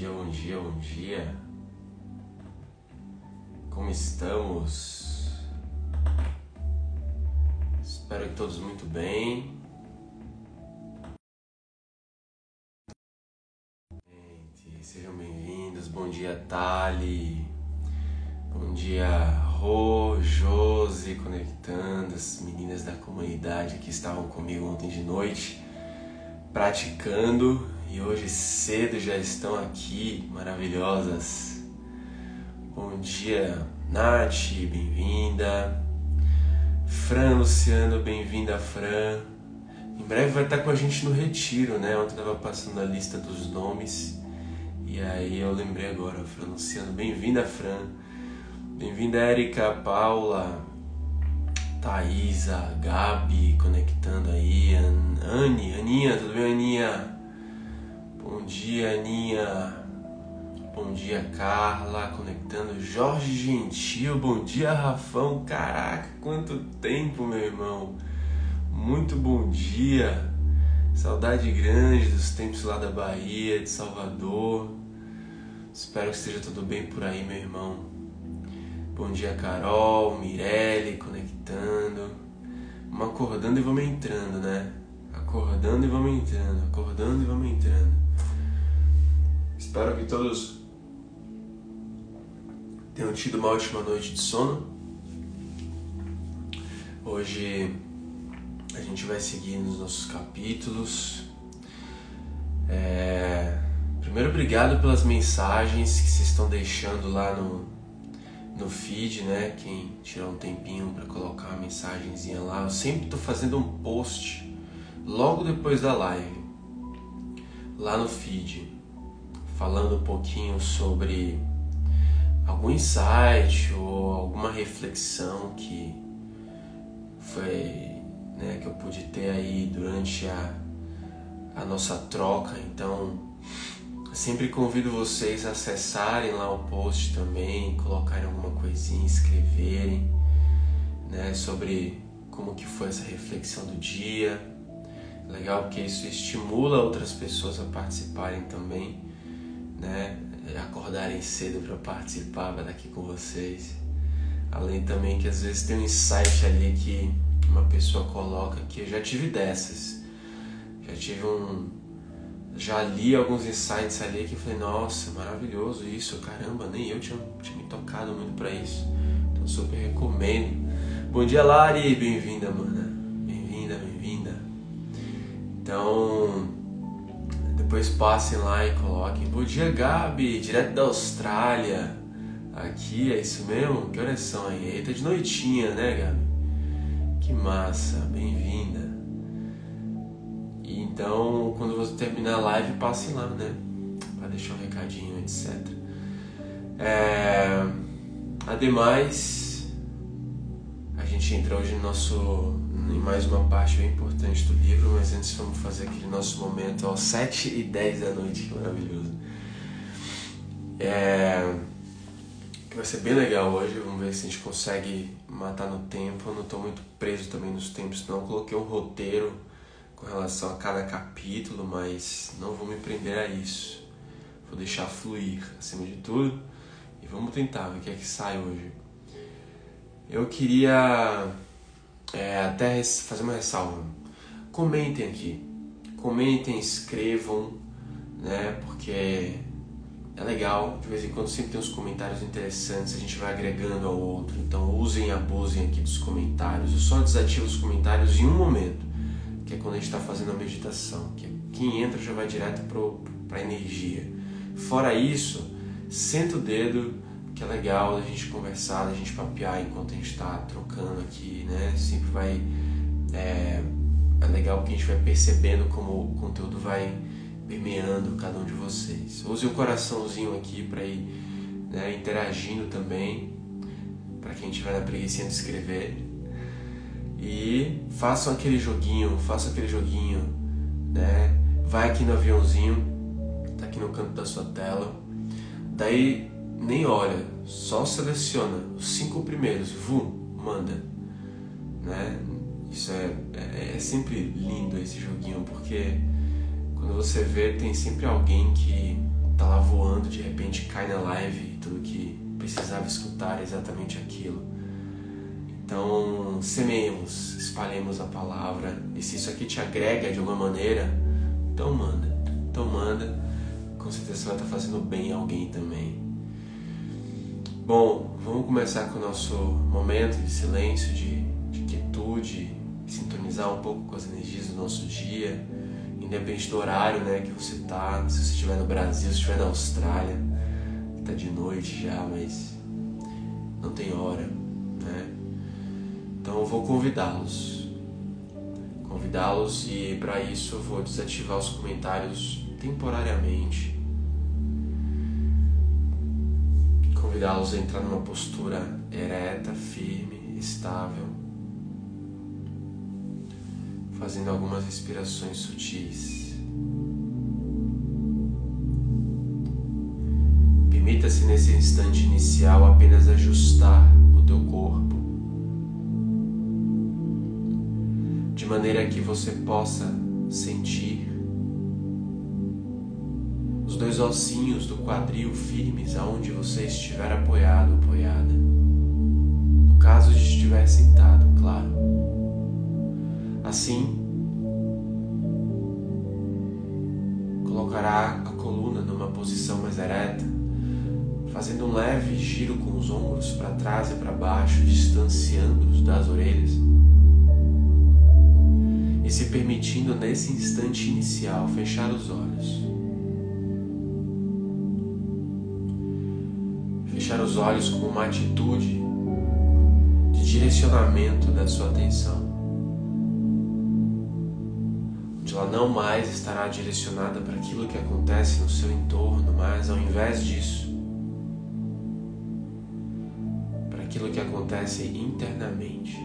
dia, bom dia, bom dia. Como estamos? Espero que todos muito bem. Gente, sejam bem-vindos. Bom dia, Tali. Bom dia, Rô, Josi, conectando as meninas da comunidade que estavam comigo ontem de noite, praticando e hoje cedo já estão aqui, maravilhosas. Bom dia, Nath, bem-vinda. Fran Luciano, bem-vinda, Fran. Em breve vai estar com a gente no retiro, né? Ontem estava passando a lista dos nomes e aí eu lembrei agora, Fran Luciano, bem-vinda, Fran. Bem-vinda, Érica, Paula, Thaisa, Gabi, conectando aí, Anne, Aninha, tudo bem, Aninha? Bom dia, Aninha. Bom dia, Carla. Conectando. Jorge Gentil. Bom dia, Rafão. Caraca, quanto tempo, meu irmão. Muito bom dia. Saudade grande dos tempos lá da Bahia, de Salvador. Espero que esteja tudo bem por aí, meu irmão. Bom dia, Carol, Mirelle, conectando. Vamos acordando e vamos entrando, né? Acordando e vamos entrando, acordando e vamos entrando. Espero que todos tenham tido uma ótima noite de sono. Hoje a gente vai seguir nos nossos capítulos. É... Primeiro, obrigado pelas mensagens que vocês estão deixando lá no, no feed, né? Quem tirar um tempinho para colocar uma mensagenzinha lá. Eu sempre estou fazendo um post logo depois da live, lá no feed falando um pouquinho sobre algum insight ou alguma reflexão que foi né, que eu pude ter aí durante a, a nossa troca. Então, sempre convido vocês a acessarem lá o post também, colocarem alguma coisinha, escreverem né, sobre como que foi essa reflexão do dia. Legal porque isso estimula outras pessoas a participarem também né? Acordarem cedo para participar, para aqui com vocês. Além também que às vezes tem um insight ali que uma pessoa coloca que eu já tive dessas. Já tive um. Já li alguns insights ali que falei, nossa, maravilhoso isso, caramba, nem eu tinha, tinha me tocado muito para isso. Então super recomendo. Bom dia, Lari, bem-vinda, mana. Bem-vinda, bem-vinda. Então, depois passem lá e coloquem. Bom dia, Gabi, direto da Austrália. Aqui, é isso mesmo? Que horas são aí? Eita, de noitinha, né, Gabi? Que massa, bem-vinda. Então, quando você terminar a live, passem lá, né? Pra deixar um recadinho, etc. É... Ademais, a gente entra hoje no nosso em mais uma parte bem importante do livro, mas antes vamos fazer aquele nosso momento às 7 e 10 da noite, que maravilhoso. É, vai ser bem legal hoje, vamos ver se a gente consegue matar no tempo. Eu não estou muito preso também nos tempos, não. Eu coloquei um roteiro com relação a cada capítulo, mas não vou me prender a isso. Vou deixar fluir acima de tudo e vamos tentar ver o que é que sai hoje. Eu queria é, até fazer uma ressalva. Comentem aqui. Comentem, escrevam, né? Porque é legal, de vez em quando sempre tem uns comentários interessantes, a gente vai agregando ao outro. Então usem e abusem aqui dos comentários. Eu só desativo os comentários em um momento, que é quando a gente está fazendo a meditação. Que quem entra já vai direto para a energia. Fora isso, senta o dedo que é legal a gente conversar, a gente papear enquanto a gente está trocando aqui, né? Sempre vai. É, é legal que a gente vai percebendo como o conteúdo vai permeando cada um de vocês. Use o coraçãozinho aqui para ir né, interagindo também, para quem tiver na preguiça de escrever. E façam aquele joguinho, façam aquele joguinho, né? Vai aqui no aviãozinho, tá aqui no canto da sua tela. Daí nem olha, só seleciona os cinco primeiros, vum, manda. Né? Isso é, é, é, sempre lindo esse joguinho, porque quando você vê, tem sempre alguém que tá lá voando, de repente cai na live e tudo que precisava escutar é exatamente aquilo. Então, semeemos, espalhemos a palavra. E se isso aqui te agrega de alguma maneira, então manda. Então manda. Com certeza você vai estar fazendo bem a alguém também. Bom, vamos começar com o nosso momento de silêncio, de, de quietude, sintonizar um pouco com as energias do nosso dia, independente do horário né, que você está, se você estiver no Brasil, se estiver na Austrália, está de noite já, mas não tem hora, né? Então eu vou convidá-los, convidá-los e para isso eu vou desativar os comentários temporariamente, convidá-los a entrar numa postura ereta, firme, estável, fazendo algumas respirações sutis. Permita-se nesse instante inicial apenas ajustar o teu corpo de maneira que você possa sentir dois ossinhos do quadril firmes aonde você estiver apoiado, apoiada. No caso de estiver sentado, claro. Assim, colocará a coluna numa posição mais ereta, fazendo um leve giro com os ombros para trás e para baixo, distanciando-os das orelhas. E se permitindo nesse instante inicial fechar os olhos. Os olhos com uma atitude de direcionamento da sua atenção. Onde ela não mais estará direcionada para aquilo que acontece no seu entorno, mas ao invés disso, para aquilo que acontece internamente.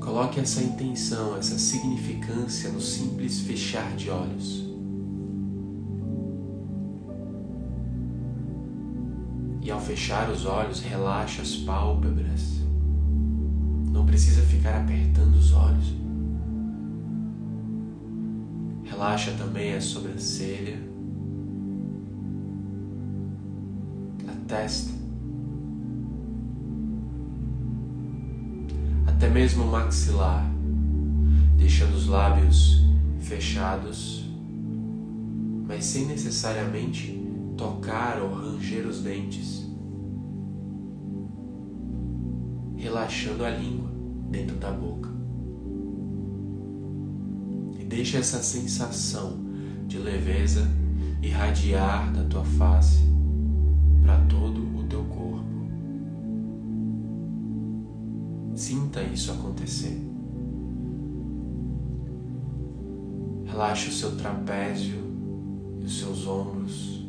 Coloque essa intenção, essa significância no simples fechar de olhos. Fechar os olhos, relaxa as pálpebras. Não precisa ficar apertando os olhos. Relaxa também a sobrancelha, a testa, até mesmo o maxilar, deixando os lábios fechados, mas sem necessariamente tocar ou ranger os dentes, relaxando a língua dentro da boca. E deixa essa sensação de leveza irradiar da tua face para todo o teu corpo. Sinta isso acontecer. Relaxe o seu trapézio e os seus ombros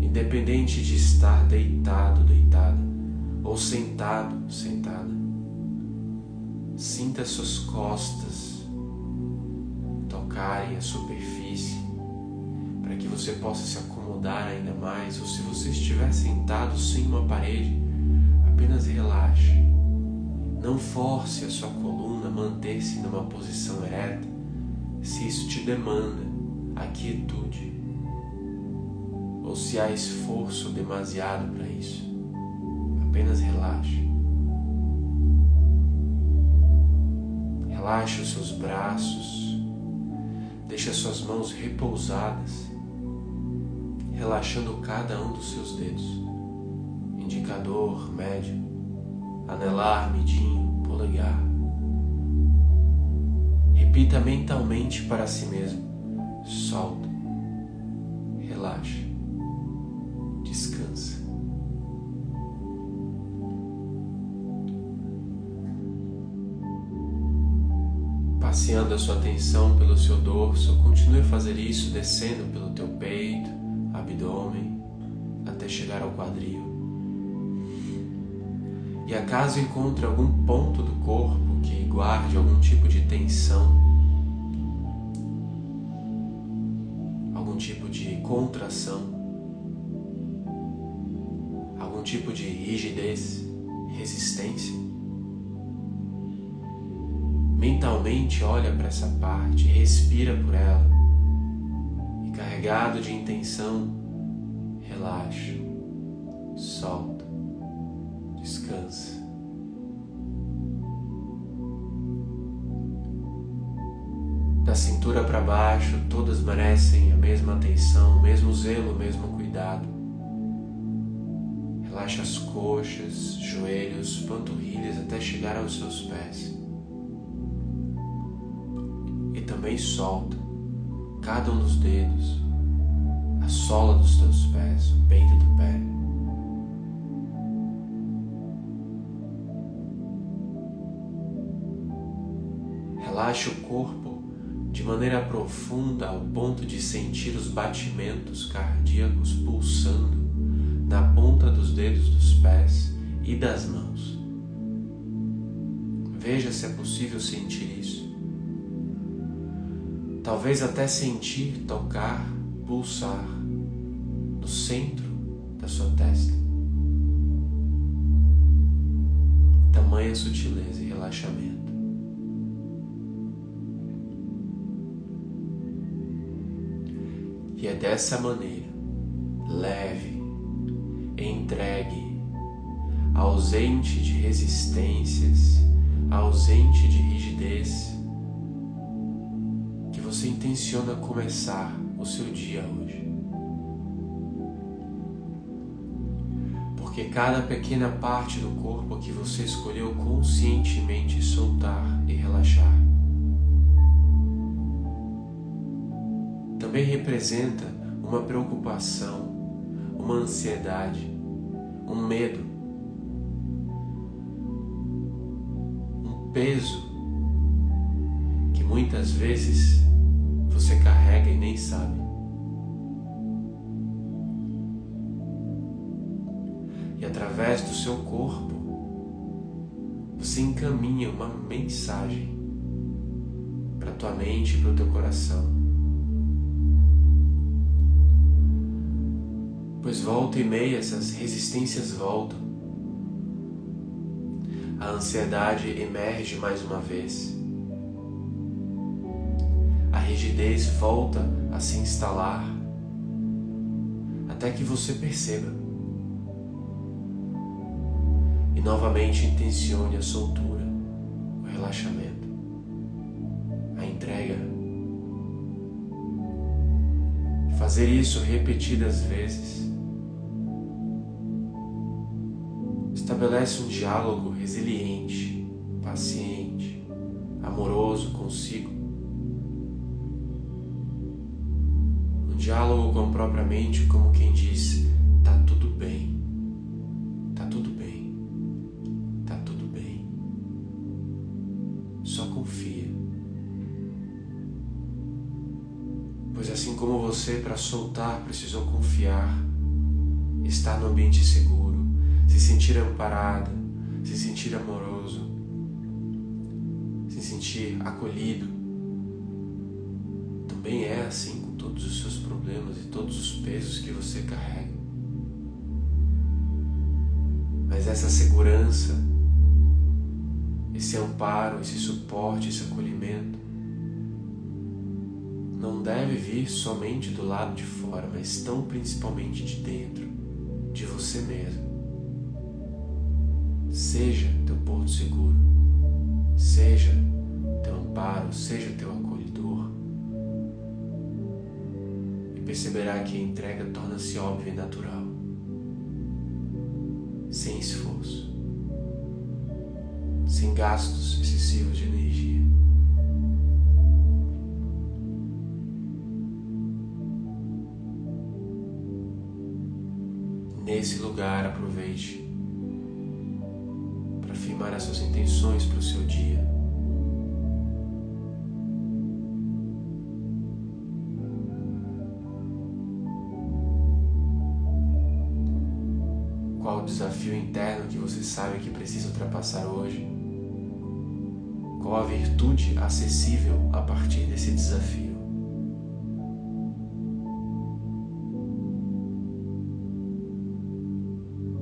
independente de estar deitado, deitada, ou sentado, sentada. Sinta suas costas tocarem a superfície para que você possa se acomodar ainda mais, ou se você estiver sentado sem uma parede, apenas relaxe. Não force a sua coluna a manter-se numa posição ereta, se isso te demanda a quietude ou se há esforço demasiado para isso. Apenas relaxe. Relaxe os seus braços, deixe as suas mãos repousadas, relaxando cada um dos seus dedos. Indicador, médio, anelar, midinho, polegar. Repita mentalmente para si mesmo: solta, relaxa Passeando a sua atenção pelo seu dorso, continue a fazer isso descendo pelo teu peito, abdômen, até chegar ao quadril. E acaso encontre algum ponto do corpo que guarde algum tipo de tensão, algum tipo de contração, algum tipo de rigidez, resistência. Mentalmente olha para essa parte, respira por ela e carregado de intenção, relaxa, solta, descansa. Da cintura para baixo, todas merecem a mesma atenção, o mesmo zelo, o mesmo cuidado. Relaxa as coxas, joelhos, panturrilhas até chegar aos seus pés. Também solta cada um dos dedos, a sola dos teus pés, o peito do pé. Relaxa o corpo de maneira profunda ao ponto de sentir os batimentos cardíacos pulsando na ponta dos dedos dos pés e das mãos. Veja se é possível sentir isso. Talvez até sentir, tocar, pulsar no centro da sua testa. Tamanha sutileza e relaxamento. E é dessa maneira, leve, entregue, ausente de resistências, ausente de rigidez, você intenciona começar o seu dia hoje. Porque cada pequena parte do corpo que você escolheu conscientemente soltar e relaxar também representa uma preocupação, uma ansiedade, um medo, um peso que muitas vezes você carrega e nem sabe. E através do seu corpo, você encaminha uma mensagem para tua mente e para o teu coração. pois volta e meia essas resistências voltam. A ansiedade emerge mais uma vez. Rigidez volta a se instalar até que você perceba e novamente intencione a soltura, o relaxamento, a entrega. Fazer isso repetidas vezes estabelece um diálogo resiliente, paciente, amoroso consigo. Diálogo com propriamente como quem diz: tá tudo bem, tá tudo bem, tá tudo bem. Só confia. Pois assim como você, para soltar, precisou confiar, estar no ambiente seguro se sentir amparado, se sentir amoroso, se sentir acolhido. Também é assim com todos os seus problemas e todos os pesos que você carrega. Mas essa segurança, esse amparo, esse suporte, esse acolhimento, não deve vir somente do lado de fora, mas tão principalmente de dentro, de você mesmo. Seja teu porto seguro, seja teu amparo, seja teu acolhedor. Perceberá que a entrega torna-se óbvia e natural, sem esforço, sem gastos excessivos de energia. Nesse lugar, aproveite afirmar as suas intenções para o seu dia. Desafio interno que você sabe que precisa ultrapassar hoje? Qual a virtude acessível a partir desse desafio?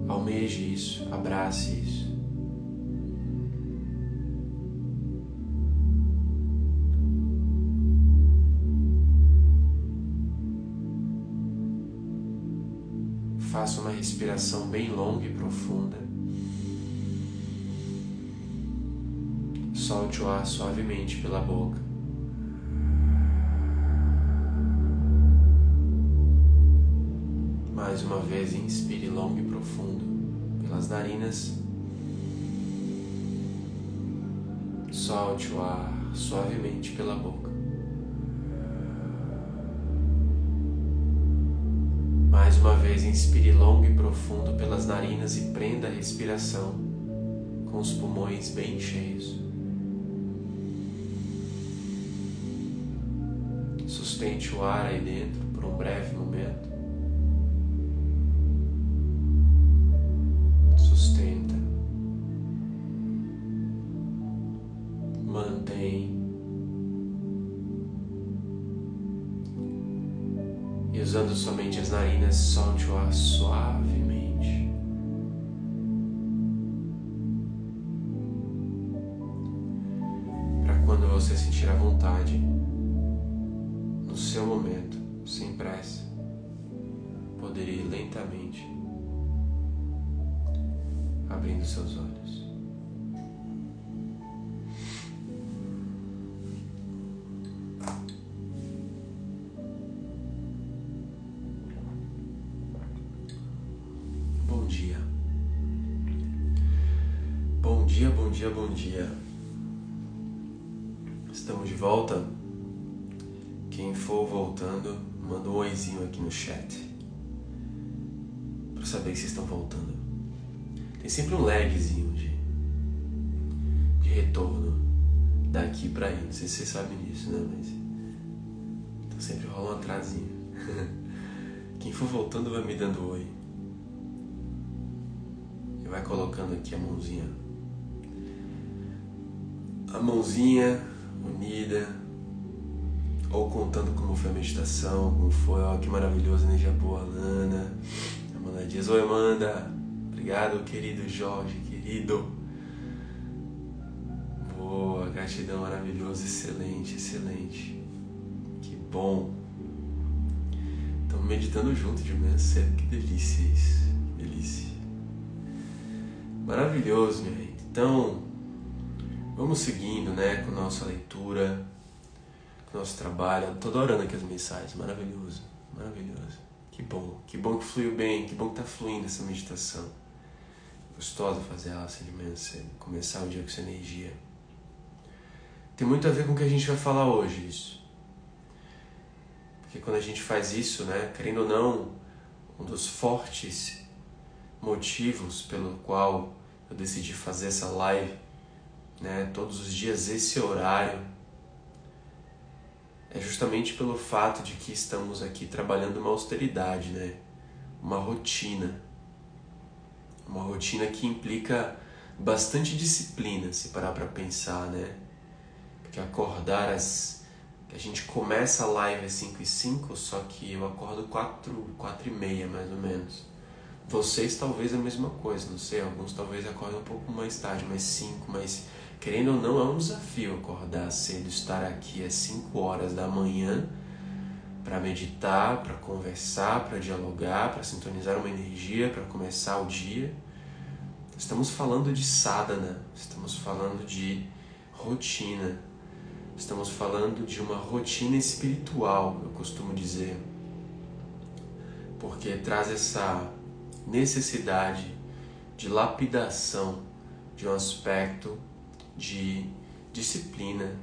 Almeje isso, abrace Faça uma respiração bem longa e profunda. Solte o ar suavemente pela boca. Mais uma vez, inspire longo e profundo pelas narinas. Solte o ar suavemente pela boca. Vez, inspire longo e profundo pelas narinas e prenda a respiração com os pulmões bem cheios. Sustente o ar aí dentro por um breve momento. Dia, bom dia. Estamos de volta. Quem for voltando, manda um oizinho aqui no chat. Para saber que vocês estão voltando. Tem sempre um lagzinho de, de retorno daqui para aí. Não sei se vocês sabem disso, né? Mas então sempre rola um atrasinho. Quem for voltando vai me dando oi. E vai colocando aqui a mãozinha a mãozinha unida, ou contando como foi a meditação, como foi, ó, que maravilhoso, energia boa, Lana, Amanda Dias, oi Amanda, obrigado querido Jorge, querido, boa, gratidão, maravilhoso, excelente, excelente, que bom, estamos meditando junto de manhã cedo, que delícia isso, que delícia, maravilhoso, minha gente, então, Vamos seguindo, né, com nossa leitura, com nosso trabalho. Estou adorando aqui as mensagens, maravilhoso, maravilhoso. Que bom, que bom que fluiu bem, que bom que está fluindo essa meditação. Gostosa fazer ela assim de manhã cedo, começar o dia com essa energia. Tem muito a ver com o que a gente vai falar hoje, isso. Porque quando a gente faz isso, né, querendo ou não, um dos fortes motivos pelo qual eu decidi fazer essa live né, todos os dias esse horário, é justamente pelo fato de que estamos aqui trabalhando uma austeridade, né? uma rotina. Uma rotina que implica bastante disciplina, se parar para pensar, né? Porque acordar às. A gente começa a live às 5 e 5, só que eu acordo 4, 4 e meia mais ou menos. Vocês talvez a mesma coisa, não sei, alguns talvez acordem um pouco mais tarde, mais 5, mas Querendo ou não, é um desafio acordar cedo, estar aqui às 5 horas da manhã para meditar, para conversar, para dialogar, para sintonizar uma energia, para começar o dia. Estamos falando de sadhana, estamos falando de rotina, estamos falando de uma rotina espiritual, eu costumo dizer, porque traz essa necessidade de lapidação de um aspecto de disciplina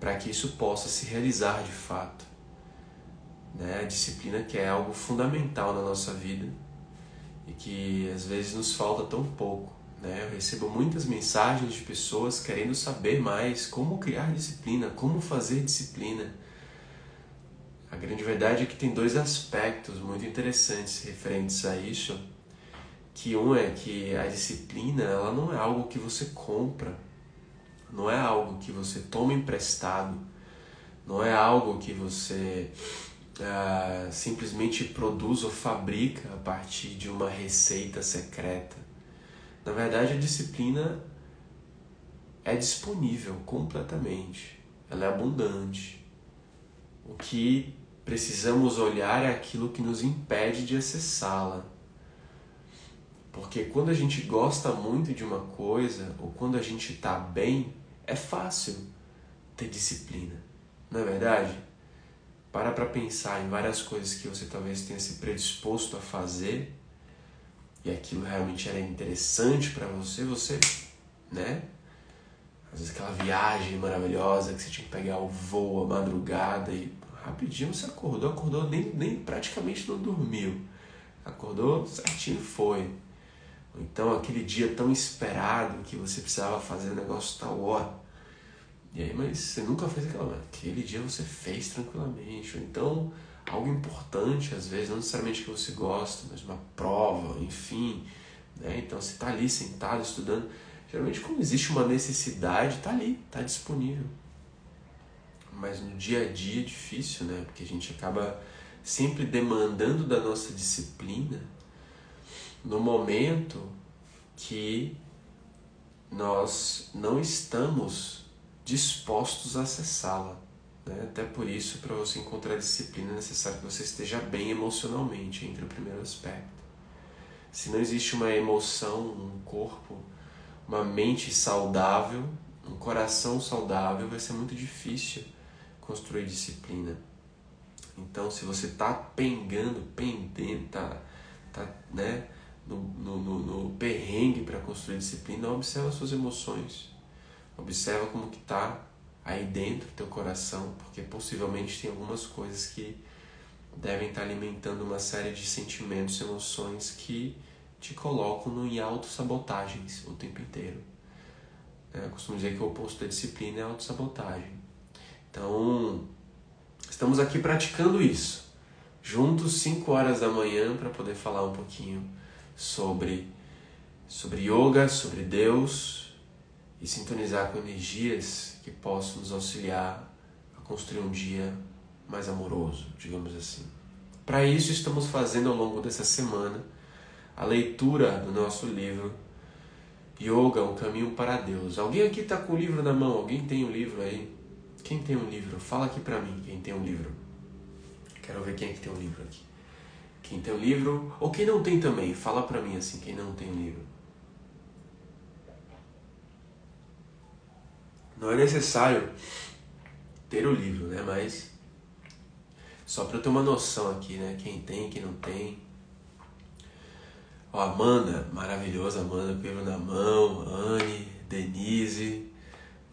para que isso possa se realizar de fato. Né? A disciplina que é algo fundamental na nossa vida e que às vezes nos falta tão pouco. Né? Eu recebo muitas mensagens de pessoas querendo saber mais como criar disciplina, como fazer disciplina. A grande verdade é que tem dois aspectos muito interessantes referentes a isso. Que um é que a disciplina ela não é algo que você compra, não é algo que você toma emprestado, não é algo que você uh, simplesmente produz ou fabrica a partir de uma receita secreta. Na verdade, a disciplina é disponível completamente, ela é abundante. O que precisamos olhar é aquilo que nos impede de acessá-la. Porque quando a gente gosta muito de uma coisa, ou quando a gente está bem, é fácil ter disciplina. Não é verdade? Para para pensar em várias coisas que você talvez tenha se predisposto a fazer e aquilo realmente era interessante para você, você, né? Às vezes aquela viagem maravilhosa que você tinha que pegar o voo à madrugada e rapidinho você acordou, acordou, nem, nem praticamente não dormiu. Acordou certinho foi. Então aquele dia tão esperado que você precisava fazer o negócio tal hora. E aí, mas você nunca fez aquela. Aquele dia você fez tranquilamente. Ou então algo importante, às vezes, não necessariamente que você gosta, mas uma prova, enfim. Né? Então você está ali sentado estudando. Geralmente quando existe uma necessidade, está ali, está disponível. Mas no dia a dia é difícil, né? Porque a gente acaba sempre demandando da nossa disciplina no momento que nós não estamos dispostos a acessá-la. Né? Até por isso, para você encontrar disciplina, é necessário que você esteja bem emocionalmente, entre o primeiro aspecto. Se não existe uma emoção, um corpo, uma mente saudável, um coração saudável, vai ser muito difícil construir disciplina. Então, se você está pengando, pendendo, tá, tá, né, no, no, no, no perrengue para construir disciplina, observa suas emoções. Observa como que está aí dentro do teu coração, porque possivelmente tem algumas coisas que devem estar tá alimentando uma série de sentimentos, emoções que te colocam em autossabotagens o tempo inteiro. É, eu costumo dizer que o oposto da disciplina é autossabotagem. Então, estamos aqui praticando isso. Juntos, 5 horas da manhã, para poder falar um pouquinho sobre, sobre yoga, sobre Deus e sintonizar com energias que possam nos auxiliar a construir um dia mais amoroso, digamos assim. Para isso, estamos fazendo ao longo dessa semana a leitura do nosso livro Yoga, um caminho para Deus. Alguém aqui está com o livro na mão? Alguém tem um livro aí? Quem tem um livro? Fala aqui para mim quem tem um livro. Quero ver quem é que tem um livro aqui. Quem tem um livro, ou quem não tem também, fala para mim assim, quem não tem um livro. Não é necessário ter o livro, né? Mas só para ter uma noção aqui, né? Quem tem, quem não tem. Ó, Amanda, maravilhosa Amanda, com o livro na mão. Anne, Denise.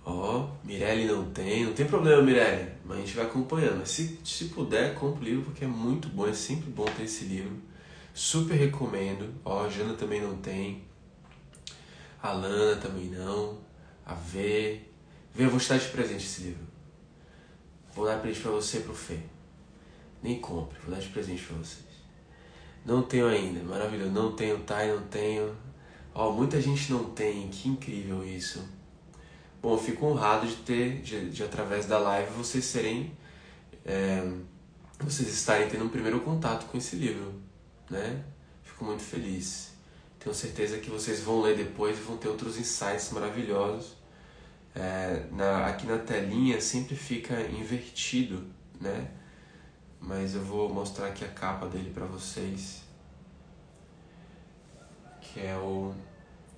Ó, Mirelle não tem. Não tem problema, Mirelle. Mas a gente vai acompanhando. Mas se, se puder, compre o livro porque é muito bom. É sempre bom ter esse livro. Super recomendo. Ó, a Jana também não tem. A Lana também não. A V. V, eu vou te dar de presente esse livro. Vou dar presente pra você e pro Fê. Nem compre, vou dar de presente pra vocês. Não tenho ainda, maravilhoso. Não tenho, tá? Não tenho. Ó, muita gente não tem, que incrível isso. Bom, eu fico honrado de ter, de, de através da live, vocês serem. É, vocês estarem tendo um primeiro contato com esse livro, né? Fico muito feliz. Tenho certeza que vocês vão ler depois e vão ter outros insights maravilhosos é, na, aqui na telinha sempre fica invertido, né? Mas eu vou mostrar aqui a capa dele para vocês, que é o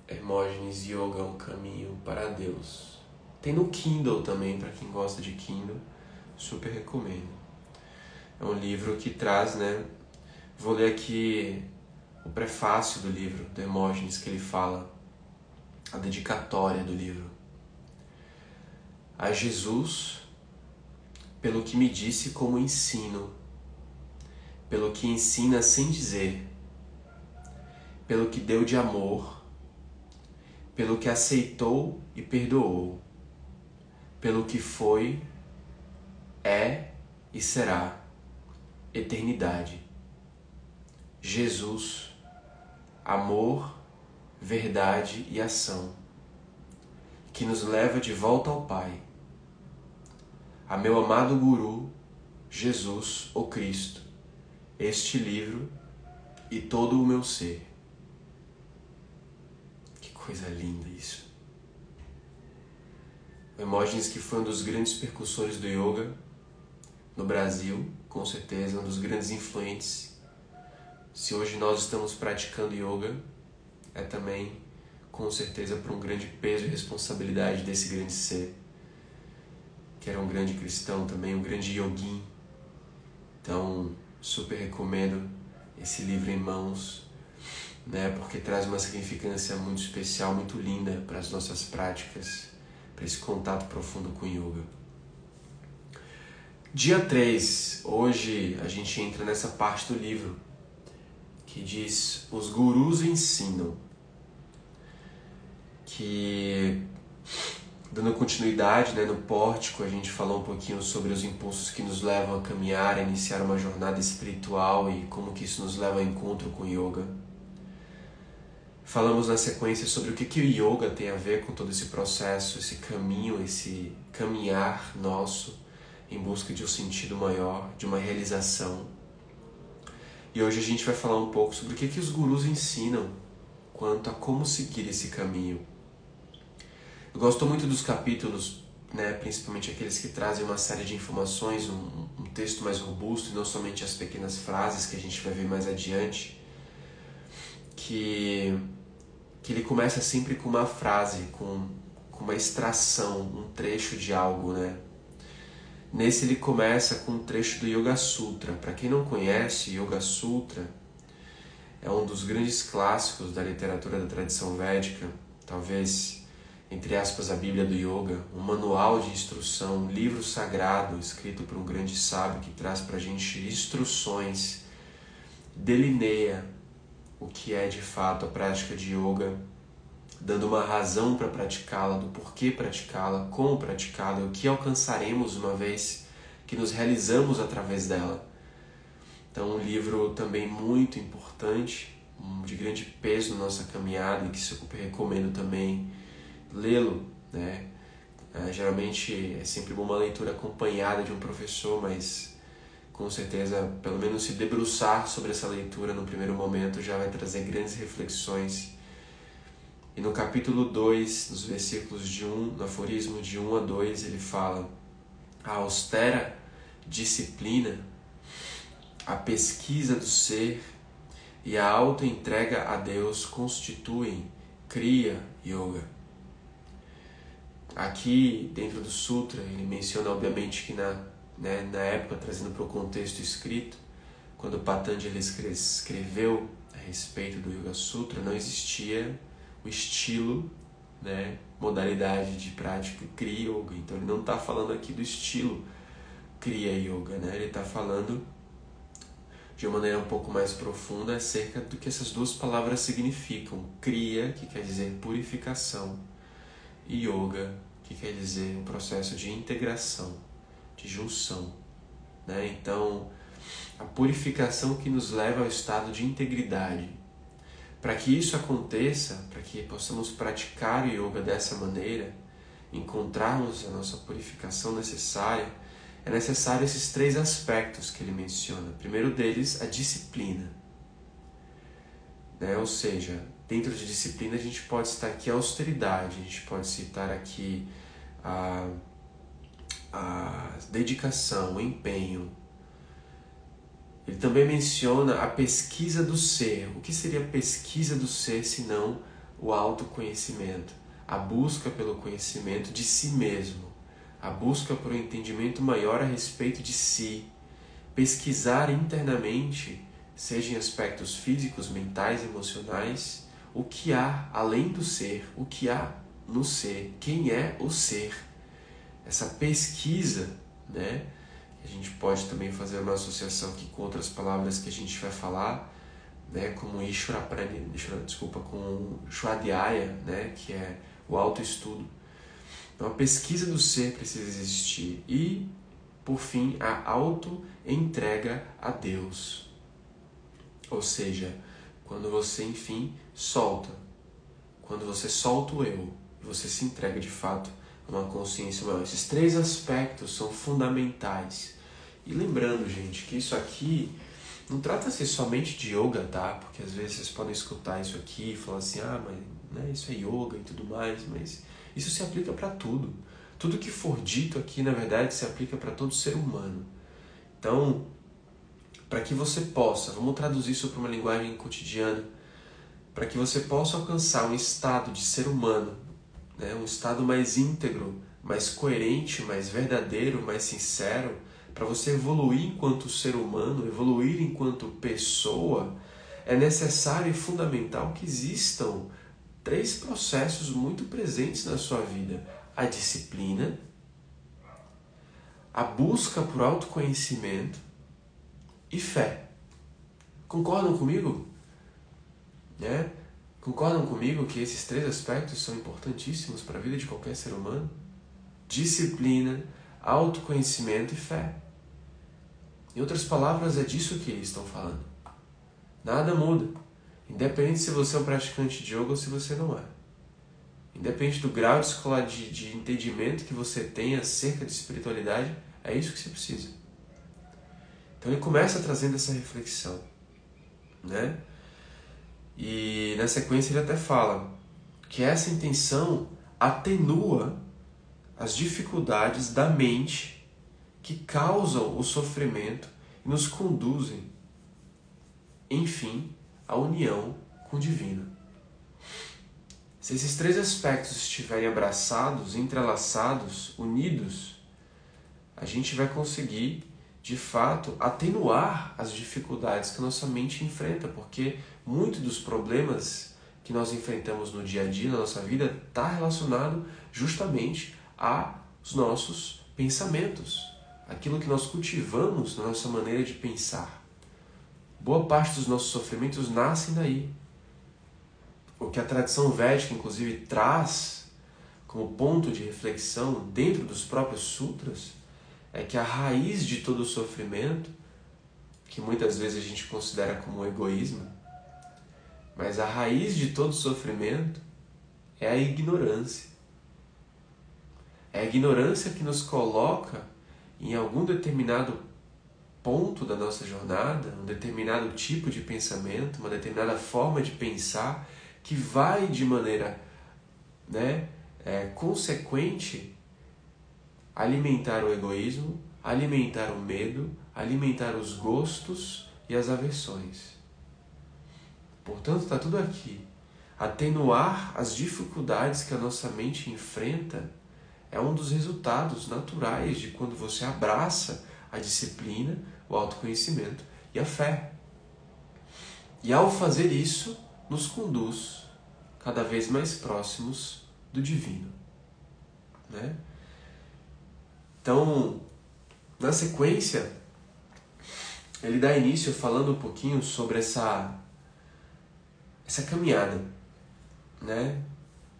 Hermógenes Yoga, um caminho para Deus. Tem no Kindle também, para quem gosta de Kindle, super recomendo. É um livro que traz, né? Vou ler aqui o prefácio do livro, do que ele fala, a dedicatória do livro a Jesus pelo que me disse como ensino, pelo que ensina sem dizer, pelo que deu de amor, pelo que aceitou e perdoou, pelo que foi, é e será eternidade. Jesus, amor, verdade e ação, que nos leva de volta ao Pai a meu amado Guru, Jesus, o Cristo, este livro e todo o meu ser. Que coisa linda isso. O Hermógenes, que foi um dos grandes percussores do yoga no Brasil, com certeza, um dos grandes influentes. Se hoje nós estamos praticando yoga, é também, com certeza, por um grande peso e responsabilidade desse grande ser, que era um grande cristão também, um grande yogin. Então, super recomendo esse livro em mãos, né, porque traz uma significância muito especial, muito linda para as nossas práticas, para esse contato profundo com yoga. Dia 3, hoje a gente entra nessa parte do livro que diz: Os gurus ensinam. Que, dando continuidade né, no pórtico, a gente falou um pouquinho sobre os impulsos que nos levam a caminhar, a iniciar uma jornada espiritual e como que isso nos leva ao encontro com o yoga. Falamos na sequência sobre o que, que o yoga tem a ver com todo esse processo, esse caminho, esse caminhar nosso em busca de um sentido maior, de uma realização e hoje a gente vai falar um pouco sobre o que, que os gurus ensinam quanto a como seguir esse caminho. Eu gosto muito dos capítulos, né, principalmente aqueles que trazem uma série de informações, um, um texto mais robusto e não somente as pequenas frases que a gente vai ver mais adiante, que, que ele começa sempre com uma frase, com, com uma extração, um trecho de algo, né? Nesse ele começa com um trecho do Yoga Sutra. Para quem não conhece, Yoga Sutra é um dos grandes clássicos da literatura da tradição védica, talvez entre aspas a Bíblia do Yoga, um manual de instrução, um livro sagrado escrito por um grande sábio que traz para a gente instruções, delineia o que é de fato a prática de yoga dando uma razão para praticá-la, do porquê praticá-la, como praticá-la, o que alcançaremos uma vez que nos realizamos através dela. Então, um livro também muito importante, de grande peso na nossa caminhada e que super recomendo também lê-lo, né? É, geralmente é sempre uma leitura acompanhada de um professor, mas com certeza, pelo menos se debruçar sobre essa leitura no primeiro momento já vai trazer grandes reflexões e no capítulo 2, nos versículos de 1, no aforismo de 1 a 2, ele fala: a austera disciplina, a pesquisa do ser e a autoentrega a Deus constituem Kriya Yoga. Aqui, dentro do Sutra, ele menciona, obviamente, que na, né, na época, trazendo para o contexto escrito, quando Patanjali escreveu a respeito do Yoga Sutra, não existia o estilo, né, modalidade de prática Kriya Yoga. Então ele não está falando aqui do estilo Kriya Yoga, né? ele está falando de uma maneira um pouco mais profunda acerca do que essas duas palavras significam. Kriya, que quer dizer purificação, e Yoga, que quer dizer um processo de integração, de junção. Né? Então, a purificação que nos leva ao estado de integridade, para que isso aconteça, para que possamos praticar o yoga dessa maneira, encontrarmos a nossa purificação necessária, é necessário esses três aspectos que ele menciona. O primeiro deles, a disciplina. Né? Ou seja, dentro de disciplina a gente pode citar aqui a austeridade, a gente pode citar aqui a, a dedicação, o empenho, ele também menciona a pesquisa do ser. O que seria a pesquisa do ser se não o autoconhecimento? A busca pelo conhecimento de si mesmo, a busca por um entendimento maior a respeito de si, pesquisar internamente, seja em aspectos físicos, mentais, emocionais, o que há além do ser, o que há no ser, quem é o ser. Essa pesquisa, né? A gente pode também fazer uma associação aqui com outras palavras que a gente vai falar, né, como Ishvara desculpa, com Shwadhyaya, né, que é o autoestudo. Então a pesquisa do ser precisa existir e, por fim, a auto-entrega a Deus. Ou seja, quando você, enfim, solta, quando você solta o eu, você se entrega de fato uma consciência maior. Esses três aspectos são fundamentais e lembrando, gente, que isso aqui não trata-se somente de yoga, tá? Porque às vezes vocês podem escutar isso aqui e falar assim, ah, mas né, isso é yoga e tudo mais, mas isso se aplica para tudo. Tudo que for dito aqui, na verdade, se aplica para todo ser humano. Então, para que você possa, vamos traduzir isso para uma linguagem cotidiana, para que você possa alcançar um estado de ser humano, né? um estado mais íntegro, mais coerente, mais verdadeiro, mais sincero, para você evoluir enquanto ser humano, evoluir enquanto pessoa, é necessário e fundamental que existam três processos muito presentes na sua vida: a disciplina, a busca por autoconhecimento e fé. Concordam comigo? Né? Concordam comigo que esses três aspectos são importantíssimos para a vida de qualquer ser humano? Disciplina, autoconhecimento e fé. Em outras palavras, é disso que eles estão falando. Nada muda. Independente se você é um praticante de yoga ou se você não é. Independente do grau de de, entendimento que você tem acerca de espiritualidade, é isso que você precisa. Então ele começa trazendo essa reflexão, né? E na sequência ele até fala que essa intenção atenua as dificuldades da mente que causam o sofrimento e nos conduzem, enfim, à união com o divino. Se esses três aspectos estiverem abraçados, entrelaçados, unidos, a gente vai conseguir de fato, atenuar as dificuldades que nossa mente enfrenta, porque muito dos problemas que nós enfrentamos no dia a dia, na nossa vida, está relacionado justamente aos nossos pensamentos, aquilo que nós cultivamos na nossa maneira de pensar. Boa parte dos nossos sofrimentos nascem daí. O que a tradição védica, inclusive, traz como ponto de reflexão dentro dos próprios sutras é que a raiz de todo o sofrimento, que muitas vezes a gente considera como egoísmo, mas a raiz de todo sofrimento é a ignorância. É a ignorância que nos coloca em algum determinado ponto da nossa jornada, um determinado tipo de pensamento, uma determinada forma de pensar que vai de maneira né, é, consequente alimentar o egoísmo, alimentar o medo, alimentar os gostos e as aversões. Portanto, está tudo aqui. Atenuar as dificuldades que a nossa mente enfrenta é um dos resultados naturais de quando você abraça a disciplina, o autoconhecimento e a fé. E ao fazer isso, nos conduz cada vez mais próximos do divino. Né? Então, na sequência, ele dá início falando um pouquinho sobre essa essa caminhada, né?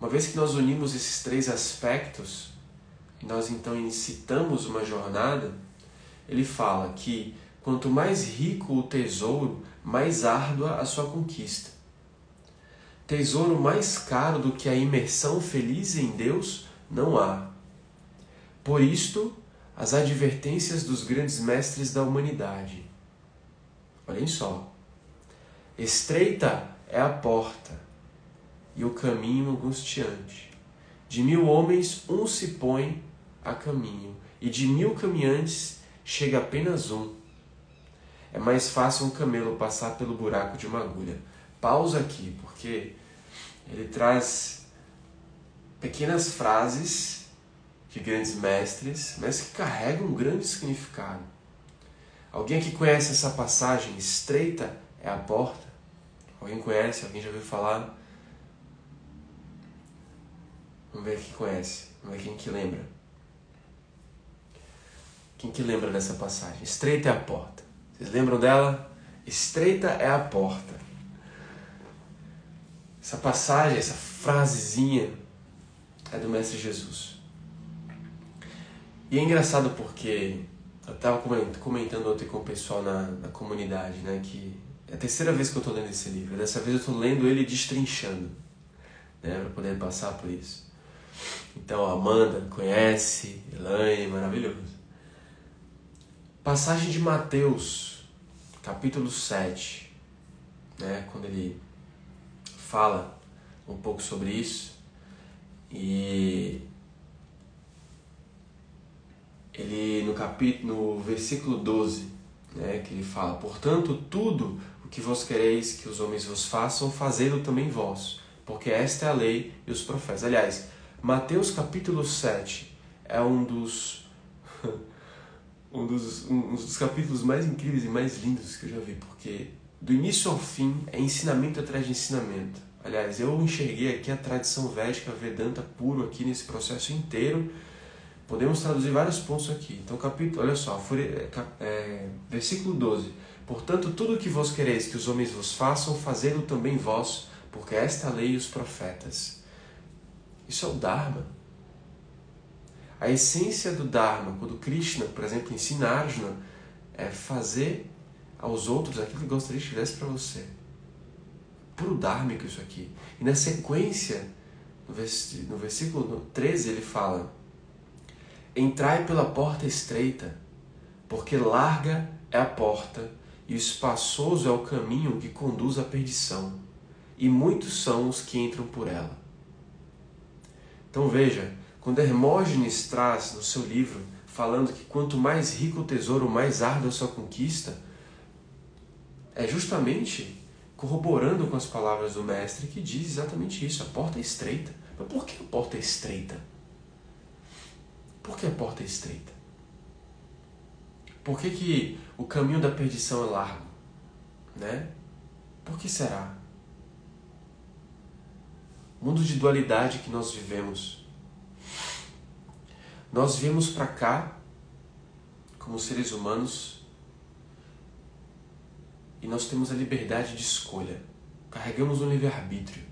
Uma vez que nós unimos esses três aspectos nós então incitamos uma jornada, ele fala que quanto mais rico o tesouro, mais árdua a sua conquista. Tesouro mais caro do que a imersão feliz em Deus não há. Por isto, as advertências dos grandes mestres da humanidade. Olhem só. Estreita é a porta e o caminho angustiante. De mil homens, um se põe a caminho, e de mil caminhantes chega apenas um. É mais fácil um camelo passar pelo buraco de uma agulha. Pausa aqui, porque ele traz pequenas frases de grandes mestres, mas que carrega um grande significado. Alguém que conhece essa passagem, estreita é a porta? Alguém conhece? Alguém já ouviu falar? Vamos ver quem conhece. Vamos ver quem que lembra. Quem que lembra dessa passagem? Estreita é a porta. Vocês lembram dela? Estreita é a porta. Essa passagem, essa frasezinha é do Mestre Jesus. E é engraçado porque eu estava comentando ontem com o pessoal na, na comunidade, né, que é a terceira vez que eu estou lendo esse livro. Dessa vez eu estou lendo ele destrinchando, né, para poder passar por isso. Então, Amanda conhece, Elaine, maravilhoso. Passagem de Mateus, capítulo 7, né, quando ele fala um pouco sobre isso. E ele no capítulo, no versículo 12, né, que ele fala: "Portanto, tudo o que vos quereis que os homens vos façam, fazê-lo também vós, porque esta é a lei e os profetas. Aliás, Mateus capítulo 7 é um dos um dos, um dos capítulos mais incríveis e mais lindos que eu já vi, porque do início ao fim é ensinamento atrás de ensinamento. Aliás, eu enxerguei aqui a tradição védica Vedanta puro aqui nesse processo inteiro. Podemos traduzir vários pontos aqui. Então, capítulo, olha só, é, versículo 12. Portanto, tudo o que vos quereis que os homens vos façam, fazê-lo também vós, porque esta lei e os profetas. Isso é o Dharma. A essência do Dharma, quando Krishna, por exemplo, ensina Arjuna, é fazer aos outros aquilo que gostaria que fizesse para você. Puro dharmico isso aqui. E na sequência, no versículo 13, ele fala: Entrai pela porta estreita, porque larga é a porta e espaçoso é o caminho que conduz à perdição, e muitos são os que entram por ela. Então veja, quando Hermógenes traz no seu livro, falando que quanto mais rico o tesouro, mais árdua a sua conquista, é justamente corroborando com as palavras do mestre que diz exatamente isso: a porta é estreita. Mas por que a porta é estreita? Por que a porta é estreita? Por que, que o caminho da perdição é largo? Né? Por que será? Mundo de dualidade que nós vivemos. Nós viemos para cá, como seres humanos, e nós temos a liberdade de escolha. Carregamos um livre-arbítrio.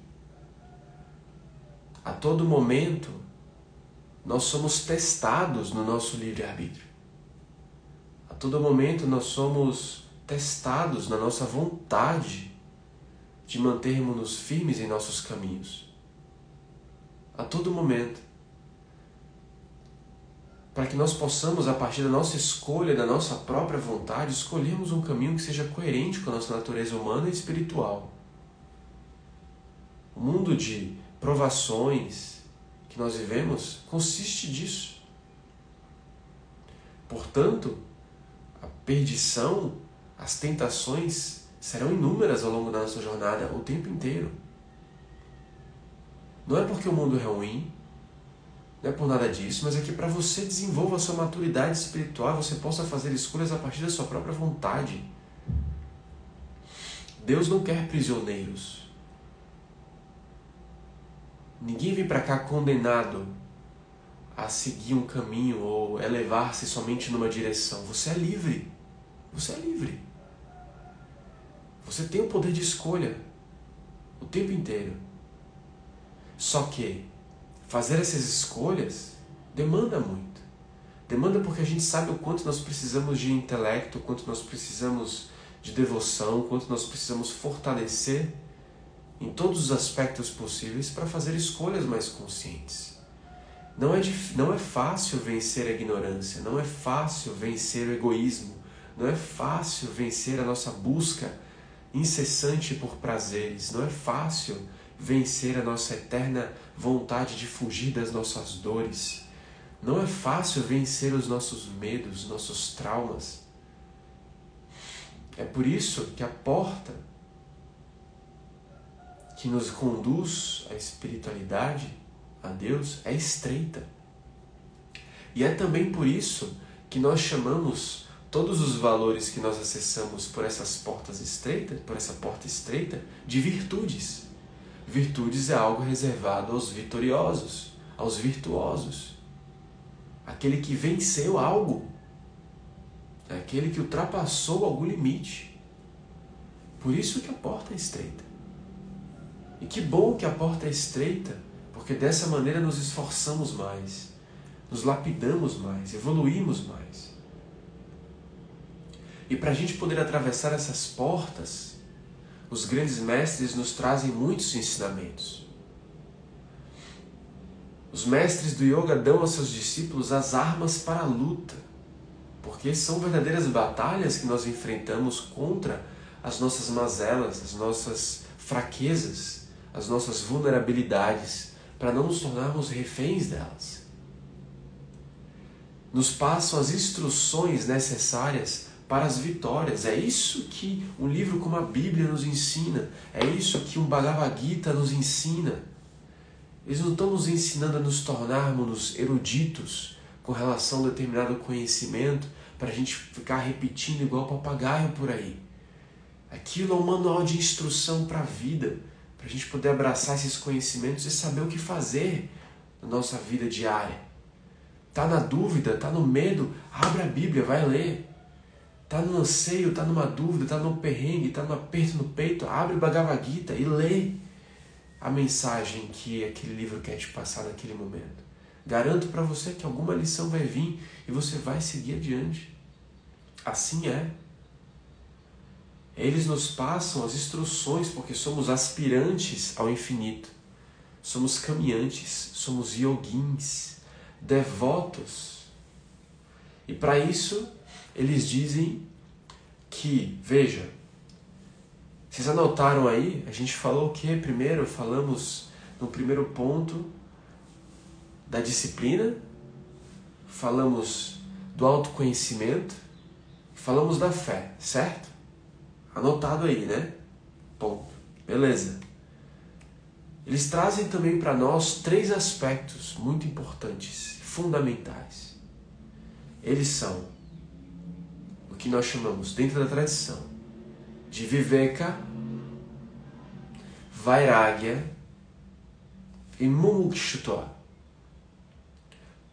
A todo momento, nós somos testados no nosso livre-arbítrio. A todo momento, nós somos testados na nossa vontade de mantermos-nos firmes em nossos caminhos. A todo momento para que nós possamos, a partir da nossa escolha, da nossa própria vontade, escolhermos um caminho que seja coerente com a nossa natureza humana e espiritual. O mundo de provações que nós vivemos consiste disso. Portanto, perdição, as tentações serão inúmeras ao longo da nossa jornada, o tempo inteiro. Não é porque o mundo é ruim, não é por nada disso, mas é que para você desenvolva a sua maturidade espiritual, você possa fazer escolhas a partir da sua própria vontade. Deus não quer prisioneiros. Ninguém vem para cá condenado a seguir um caminho ou elevar-se somente numa direção. Você é livre. Você é livre. Você tem o poder de escolha o tempo inteiro. Só que fazer essas escolhas demanda muito. Demanda porque a gente sabe o quanto nós precisamos de intelecto, o quanto nós precisamos de devoção, o quanto nós precisamos fortalecer em todos os aspectos possíveis para fazer escolhas mais conscientes. Não é, não é fácil vencer a ignorância, não é fácil vencer o egoísmo, não é fácil vencer a nossa busca incessante por prazeres, não é fácil vencer a nossa eterna vontade de fugir das nossas dores. Não é fácil vencer os nossos medos, nossos traumas. É por isso que a porta que nos conduz à espiritualidade, a Deus, é estreita. E é também por isso que nós chamamos todos os valores que nós acessamos por essas portas estreitas, por essa porta estreita, de virtudes. Virtudes é algo reservado aos vitoriosos, aos virtuosos. Aquele que venceu algo. É aquele que ultrapassou algum limite. Por isso que a porta é estreita. E que bom que a porta é estreita, porque dessa maneira nos esforçamos mais, nos lapidamos mais, evoluímos mais. E para a gente poder atravessar essas portas, os grandes mestres nos trazem muitos ensinamentos. Os mestres do yoga dão aos seus discípulos as armas para a luta, porque são verdadeiras batalhas que nós enfrentamos contra as nossas mazelas, as nossas fraquezas, as nossas vulnerabilidades, para não nos tornarmos reféns delas. Nos passam as instruções necessárias para as vitórias. É isso que um livro como a Bíblia nos ensina. É isso que um Bhagavad Gita nos ensina. Eles não estão nos ensinando a nos tornarmos eruditos com relação a determinado conhecimento para a gente ficar repetindo igual papagaio por aí. Aquilo é um manual de instrução para a vida, para a gente poder abraçar esses conhecimentos e saber o que fazer na nossa vida diária. Tá na dúvida, tá no medo, abre a Bíblia, vai ler. Tá no anseio, tá numa dúvida, tá no perrengue, tá no aperto no peito, abre o Bhagavad Gita e lê a mensagem que aquele livro quer te passar naquele momento. Garanto para você que alguma lição vai vir e você vai seguir adiante. Assim é. Eles nos passam as instruções porque somos aspirantes ao infinito. Somos caminhantes, somos yoguins, devotos. E para isso, eles dizem que, veja, vocês anotaram aí? A gente falou o que primeiro? Falamos no primeiro ponto da disciplina, falamos do autoconhecimento, falamos da fé, certo? Anotado aí, né? Ponto. Beleza. Eles trazem também para nós três aspectos muito importantes, fundamentais. Eles são o que nós chamamos, dentro da tradição, de Viveka, Vairagya e Mumukshutva.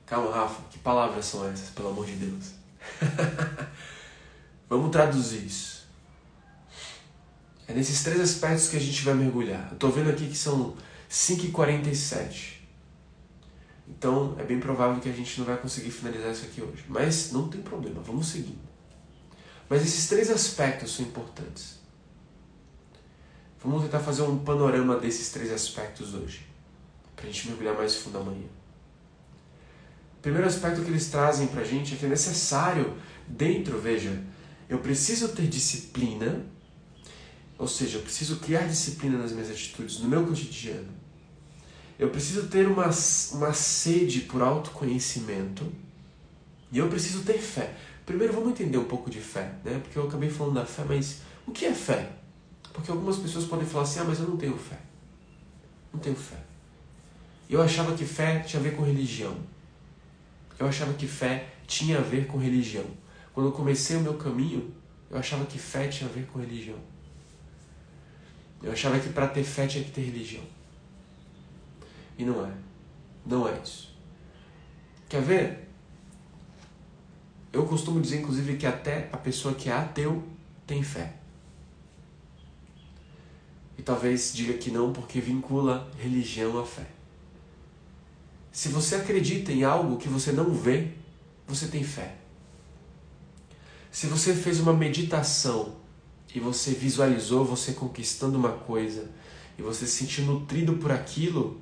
Calma, Rafa, que palavras são essas, pelo amor de Deus? Vamos traduzir isso. É nesses três aspectos que a gente vai mergulhar. Eu vendo aqui que são 5h47. Então é bem provável que a gente não vai conseguir finalizar isso aqui hoje. Mas não tem problema, vamos seguindo. Mas esses três aspectos são importantes. Vamos tentar fazer um panorama desses três aspectos hoje, para a gente mergulhar mais fundo amanhã. O primeiro aspecto que eles trazem para a gente é que é necessário, dentro, veja, eu preciso ter disciplina, ou seja, eu preciso criar disciplina nas minhas atitudes, no meu cotidiano. Eu preciso ter uma, uma sede por autoconhecimento e eu preciso ter fé. Primeiro vamos entender um pouco de fé, né? Porque eu acabei falando da fé, mas o que é fé? Porque algumas pessoas podem falar assim: "Ah, mas eu não tenho fé". Não tenho fé. Eu achava que fé tinha a ver com religião. Eu achava que fé tinha a ver com religião. Quando eu comecei o meu caminho, eu achava que fé tinha a ver com religião. Eu achava que para ter fé tinha que ter religião. E não é. Não é isso. Quer ver? Eu costumo dizer, inclusive, que até a pessoa que é ateu tem fé. E talvez diga que não porque vincula religião à fé. Se você acredita em algo que você não vê, você tem fé. Se você fez uma meditação e você visualizou você conquistando uma coisa e você se sentiu nutrido por aquilo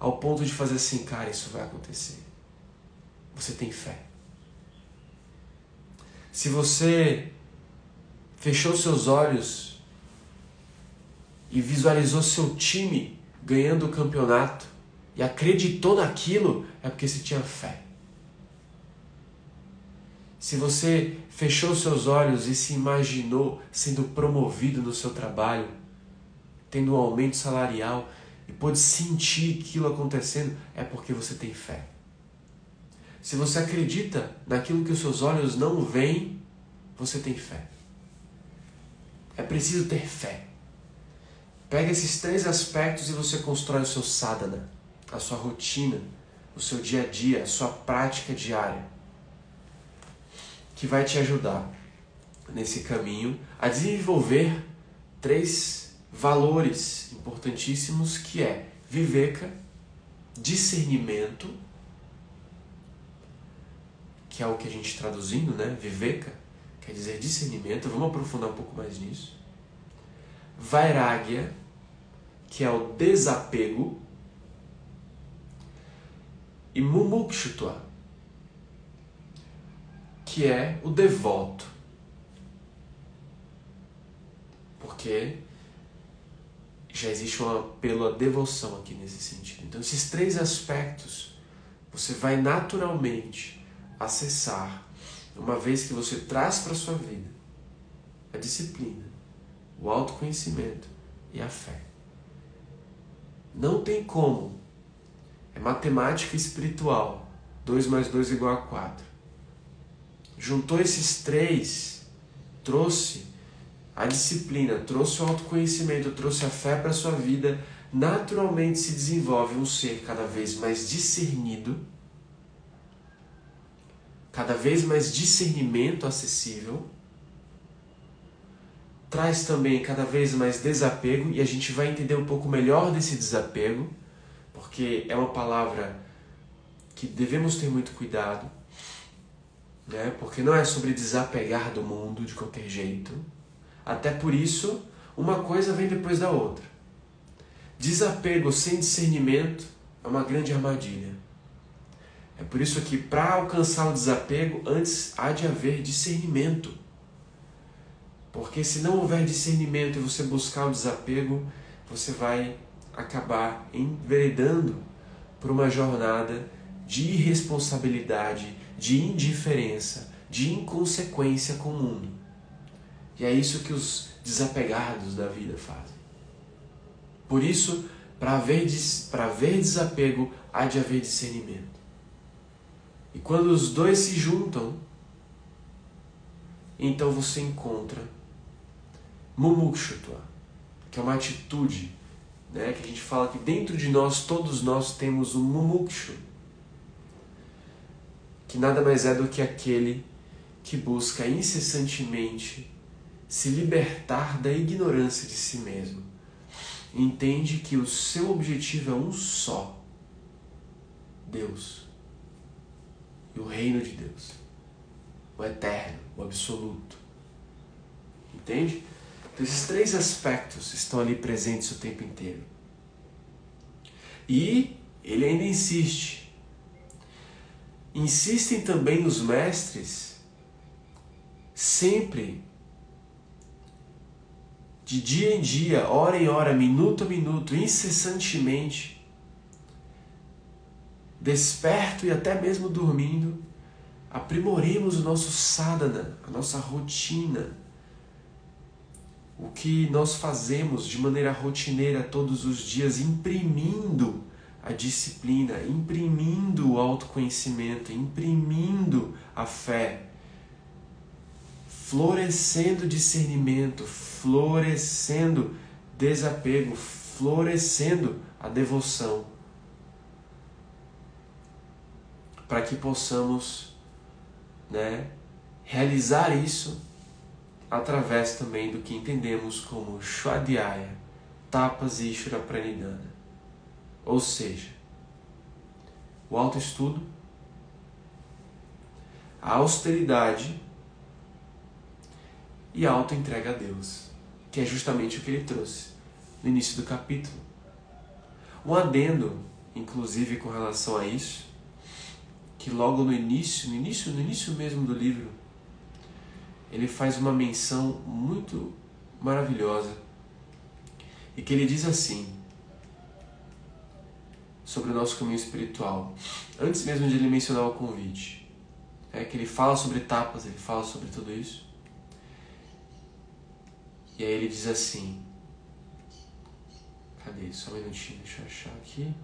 ao ponto de fazer assim, cara, isso vai acontecer. Você tem fé. Se você fechou seus olhos e visualizou seu time ganhando o campeonato e acreditou naquilo, é porque você tinha fé. Se você fechou seus olhos e se imaginou sendo promovido no seu trabalho, tendo um aumento salarial e pôde sentir aquilo acontecendo, é porque você tem fé. Se você acredita naquilo que os seus olhos não veem, você tem fé. É preciso ter fé. Pega esses três aspectos e você constrói o seu sadhana, a sua rotina, o seu dia a dia, a sua prática diária, que vai te ajudar nesse caminho a desenvolver três valores importantíssimos que é viveka, discernimento que é o que a gente traduzindo, né? Viveka, quer dizer discernimento. Vamos aprofundar um pouco mais nisso. Vairagya, que é o desapego. E Mumukshutva, que é o devoto. Porque já existe um apelo à devoção aqui nesse sentido. Então, esses três aspectos você vai naturalmente acessar uma vez que você traz para sua vida a disciplina, o autoconhecimento e a fé. Não tem como. É matemática espiritual. 2 mais 2 igual a 4. Juntou esses três, trouxe a disciplina, trouxe o autoconhecimento, trouxe a fé para sua vida, naturalmente se desenvolve um ser cada vez mais discernido, cada vez mais discernimento acessível, traz também cada vez mais desapego e a gente vai entender um pouco melhor desse desapego, porque é uma palavra que devemos ter muito cuidado, né? Porque não é sobre desapegar do mundo de qualquer jeito. Até por isso, uma coisa vem depois da outra. Desapego sem discernimento é uma grande armadilha. É por isso que para alcançar o desapego, antes há de haver discernimento. Porque se não houver discernimento e você buscar o desapego, você vai acabar enveredando por uma jornada de irresponsabilidade, de indiferença, de inconsequência com o mundo. E é isso que os desapegados da vida fazem. Por isso, para haver, haver desapego, há de haver discernimento. E quando os dois se juntam, então você encontra mumukshutva, que é uma atitude, né, que a gente fala que dentro de nós, todos nós temos um mumukshu, que nada mais é do que aquele que busca incessantemente se libertar da ignorância de si mesmo. Entende que o seu objetivo é um só: Deus o reino de Deus, o eterno, o absoluto. Entende? Então, esses três aspectos estão ali presentes o tempo inteiro. E ele ainda insiste insistem também os mestres sempre de dia em dia, hora em hora, minuto a minuto, incessantemente, desperto e até mesmo dormindo, aprimoremos o nosso sadhana, a nossa rotina, o que nós fazemos de maneira rotineira todos os dias, imprimindo a disciplina, imprimindo o autoconhecimento, imprimindo a fé, florescendo discernimento, florescendo desapego, florescendo a devoção, para que possamos né, realizar isso através também do que entendemos como Shwadhyaya, Tapas e Ishvara Pranidhana. Ou seja, o autoestudo, a austeridade e a autoentrega a Deus, que é justamente o que ele trouxe no início do capítulo. Um adendo, inclusive, com relação a isso, que logo no início, no início, no início mesmo do livro, ele faz uma menção muito maravilhosa e que ele diz assim: sobre o nosso caminho espiritual. Antes mesmo de ele mencionar o convite. É que ele fala sobre etapas, ele fala sobre tudo isso. E aí ele diz assim. Cadê? Só um minutinho, deixa eu achar aqui.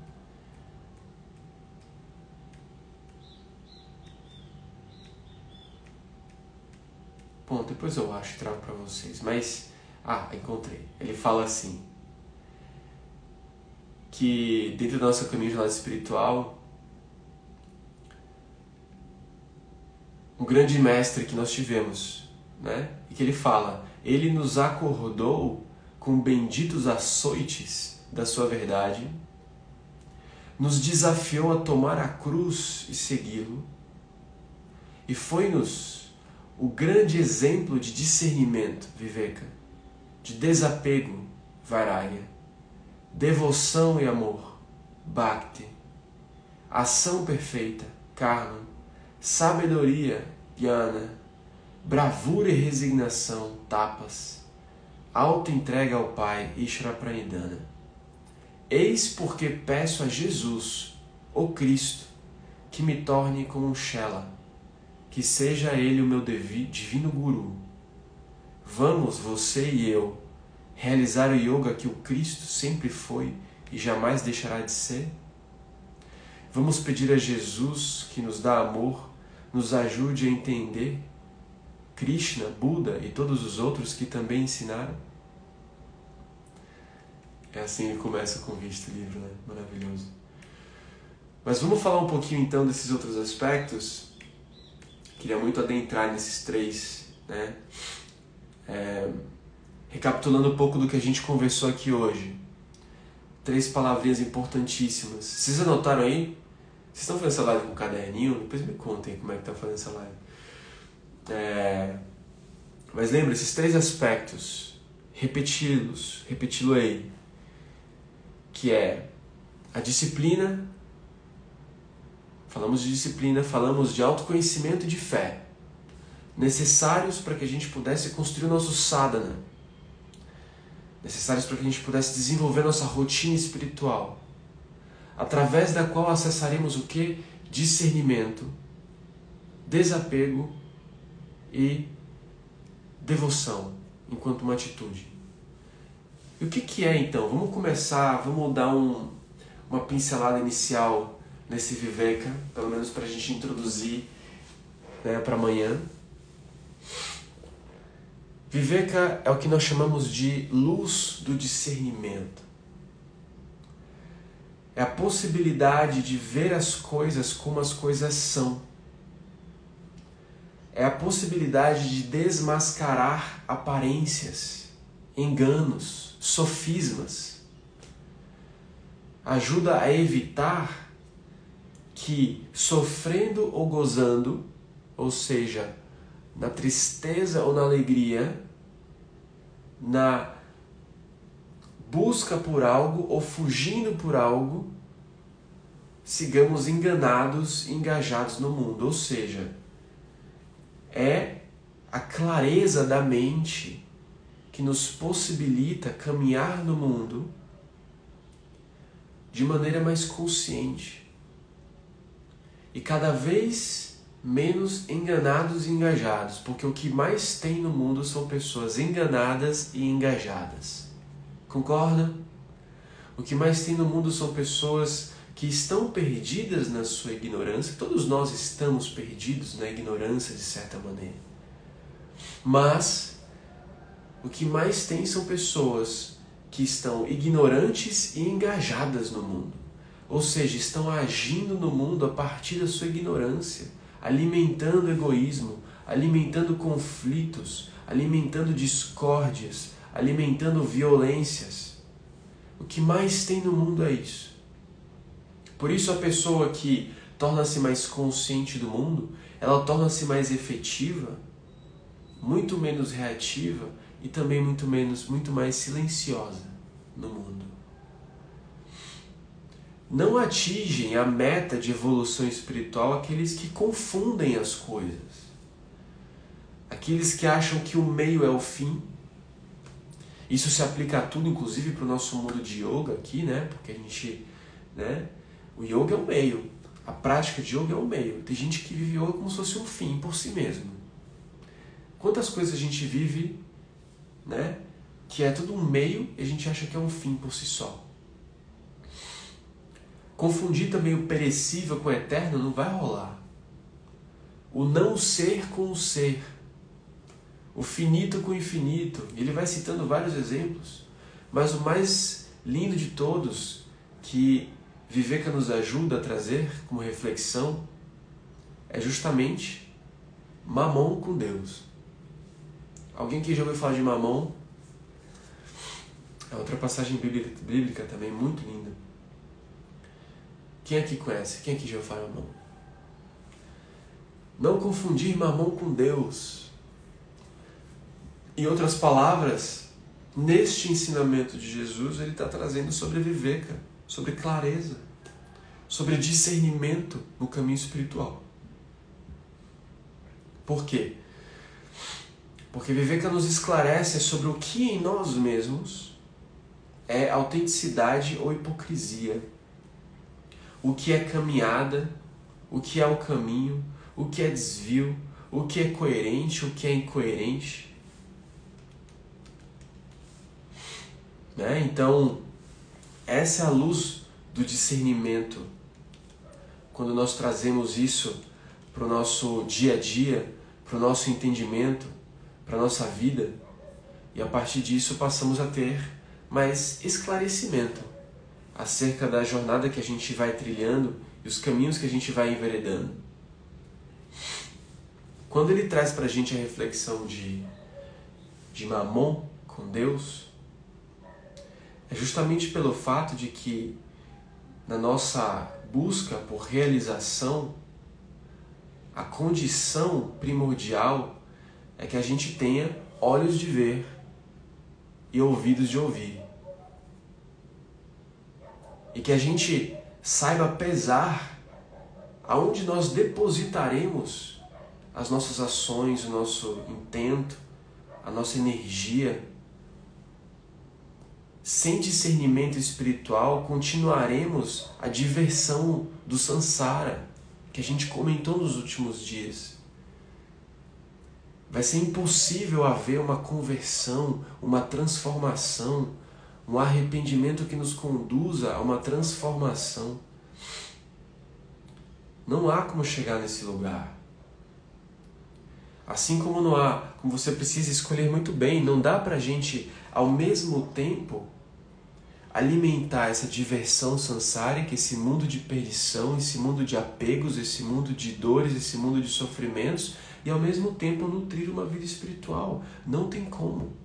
Bom, depois eu acho e trago para vocês. Mas, ah, encontrei. Ele fala assim: que dentro do nosso caminho de lado espiritual, um grande mestre que nós tivemos, né? E que ele fala, ele nos acordou com benditos açoites da sua verdade, nos desafiou a tomar a cruz e segui-lo, e foi-nos o grande exemplo de discernimento, Viveka, de desapego, Vairagya, devoção e amor, Bhakti, ação perfeita, Karma, sabedoria, Jnana, bravura e resignação, Tapas, alta entrega ao Pai, Ishvara Pranidhana. Eis porque peço a Jesus, o Cristo, que me torne como um Shela, que seja ele o meu divino guru. Vamos, você e eu, realizar o yoga que o Cristo sempre foi e jamais deixará de ser? Vamos pedir a Jesus, que nos dá amor, nos ajude a entender Krishna, Buda e todos os outros que também ensinaram? É assim que começa com este livro, né? Maravilhoso. Mas vamos falar um pouquinho então desses outros aspectos. Queria muito adentrar nesses três, né? É, recapitulando um pouco do que a gente conversou aqui hoje. Três palavrinhas importantíssimas. Vocês anotaram aí? Vocês estão fazendo essa live com o caderninho? Depois me contem como é que tá fazendo essa live. É, mas lembra, esses três aspectos, repeti-los, repeti-lo aí, que é a disciplina, falamos de disciplina, falamos de autoconhecimento e de fé, necessários para que a gente pudesse construir o nosso sadhana, necessários para que a gente pudesse desenvolver nossa rotina espiritual, através da qual acessaremos o que? Discernimento, desapego e devoção enquanto uma atitude. E o que, que é então? Vamos começar, vamos dar um, uma pincelada inicial nesse Viveka, pelo menos para a gente introduzir né, para amanhã. Viveka é o que nós chamamos de luz do discernimento. É a possibilidade de ver as coisas como as coisas são. É a possibilidade de desmascarar aparências, enganos, sofismas. Ajuda a evitar que, sofrendo ou gozando, ou seja, na tristeza ou na alegria, na busca por algo ou fugindo por algo, sigamos enganados e engajados no mundo. Ou seja, é a clareza da mente que nos possibilita caminhar no mundo de maneira mais consciente e cada vez menos enganados e engajados, porque o que mais tem no mundo são pessoas enganadas e engajadas. Concorda? O que mais tem no mundo são pessoas que estão perdidas na sua ignorância. Todos nós estamos perdidos na ignorância de certa maneira. Mas o que mais tem são pessoas que estão ignorantes e engajadas no mundo. Ou seja, estão agindo no mundo a partir da sua ignorância, alimentando egoísmo, alimentando conflitos, alimentando discórdias, alimentando violências. O que mais tem no mundo é isso. Por isso, a pessoa que torna-se mais consciente do mundo, ela torna-se mais efetiva, muito menos reativa e também muito menos, muito mais silenciosa no mundo. Não atingem a meta de evolução espiritual aqueles que confundem as coisas. Aqueles que acham que o meio é o fim. Isso se aplica a tudo, inclusive para o nosso mundo de yoga aqui, né? Porque a gente, né? O yoga é o meio. A prática de yoga é o meio. Tem gente que vive yoga como se fosse um fim por si mesmo. Quantas coisas a gente vive né? Que é tudo um meio e a gente acha que é um fim por si só. Confundir também o perecível com o eterno não vai rolar. O não ser com o ser. O finito com o infinito. Ele vai citando vários exemplos. Mas o mais lindo de todos, que Viveka nos ajuda a trazer como reflexão, é justamente mamão com Deus. Alguém que já ouviu falar de mamão? É outra passagem bíblica, bíblica também muito linda. Quem aqui conhece? Quem aqui já ouviu falar mamão? Não confundir mamão com Deus. Em outras palavras, neste ensinamento de Jesus, ele está trazendo sobre viveka, sobre clareza, sobre discernimento no caminho espiritual. Por quê? Porque Viveka nos esclarece sobre o que em nós mesmos é autenticidade ou hipocrisia, o que é caminhada, o que é o caminho, o que é desvio, o que é coerente, o que é incoerente. Né? Então, essa é a luz do discernimento. Quando nós trazemos isso para o nosso dia a dia, para o nosso entendimento, para a nossa vida, e a partir disso passamos a ter mais esclarecimento acerca da jornada que a gente vai trilhando e os caminhos que a gente vai enveredando. Quando ele traz para a gente a reflexão de, de Mamon com Deus, é justamente pelo fato de que na nossa busca por realização, a condição primordial é que a gente tenha olhos de ver e ouvidos de ouvir. E que a gente saiba pesar aonde nós depositaremos as nossas ações, o nosso intento, a nossa energia. Sem discernimento espiritual, continuaremos a diversão do sansara que a gente comentou nos últimos dias. Vai ser impossível haver uma conversão, uma transformação, um arrependimento que nos conduza a uma transformação. Não há como chegar nesse lugar. Assim como não há, como você precisa escolher muito bem, não dá para a gente ao mesmo tempo alimentar essa diversão sansárica, esse mundo de perdição, esse mundo de apegos, esse mundo de dores, esse mundo de sofrimentos e ao mesmo tempo nutrir uma vida espiritual. Não tem como.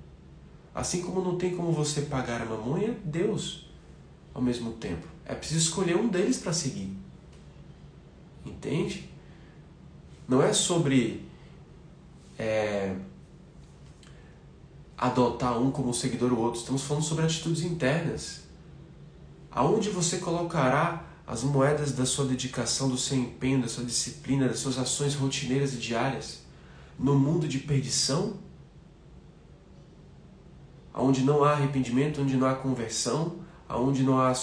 Assim como não tem como você pagar a mamãe, Deus ao mesmo tempo. É preciso escolher um deles para seguir. Entende? Não é sobre é, adotar um como seguidor ou outro. Estamos falando sobre atitudes internas. Aonde você colocará as moedas da sua dedicação, do seu empenho, da sua disciplina, das suas ações rotineiras e diárias? No mundo de perdição? Onde não há arrependimento, onde não há conversão, onde não há,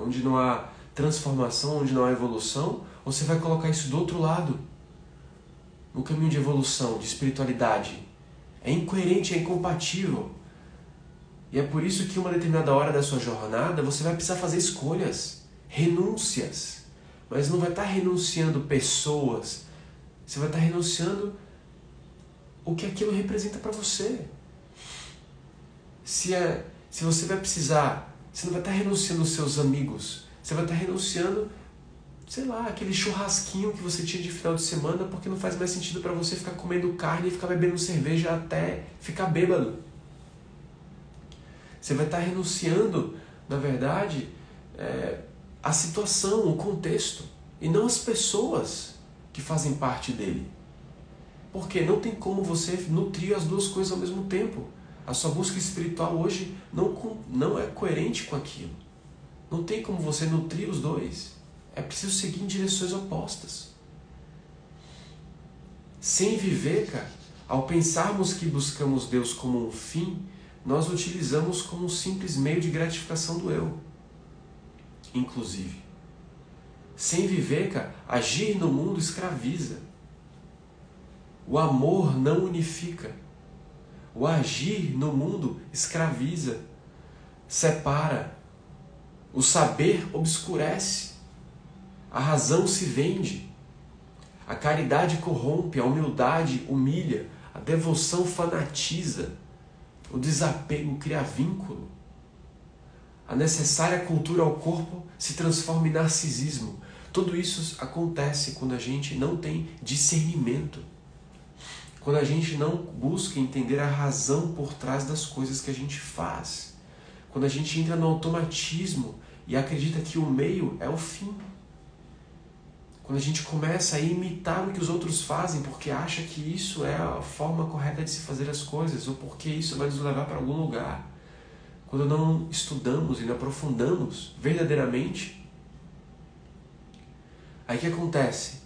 onde não há transformação, onde não há evolução? Você vai colocar isso do outro lado? No caminho de evolução, de espiritualidade. É incoerente, é incompatível. E é por isso que uma determinada hora da sua jornada você vai precisar fazer escolhas, renúncias. Mas não vai estar renunciando pessoas, você vai estar renunciando o que aquilo representa para você. Se, é, se você vai precisar, você não vai estar renunciando os seus amigos, você vai estar renunciando, sei lá, aquele churrasquinho que você tinha de final de semana porque não faz mais sentido para você ficar comendo carne e ficar bebendo cerveja até ficar bêbado. Você vai estar renunciando, na verdade, é, a situação, o contexto, e não as pessoas que fazem parte dele. Porque não tem como você nutrir as duas coisas ao mesmo tempo. A sua busca espiritual hoje não, não é coerente com aquilo. Não tem como você nutrir os dois. É preciso seguir em direções opostas. Sem viver, cara, ao pensarmos que buscamos Deus como um fim, nós utilizamos como um simples meio de gratificação do eu. Inclusive. Sem viver, cara, agir no mundo escraviza. O amor não unifica. O agir no mundo escraviza, separa. O saber obscurece. A razão se vende. A caridade corrompe, a humildade humilha, a devoção fanatiza. O desapego cria vínculo. A necessária cultura ao corpo se transforma em narcisismo. Tudo isso acontece quando a gente não tem discernimento. Quando a gente não busca entender a razão por trás das coisas que a gente faz. Quando a gente entra no automatismo e acredita que o meio é o fim. Quando a gente começa a imitar o que os outros fazem porque acha que isso é a forma correta de se fazer as coisas ou porque isso vai nos levar para algum lugar. Quando não estudamos e não aprofundamos verdadeiramente, aí que acontece?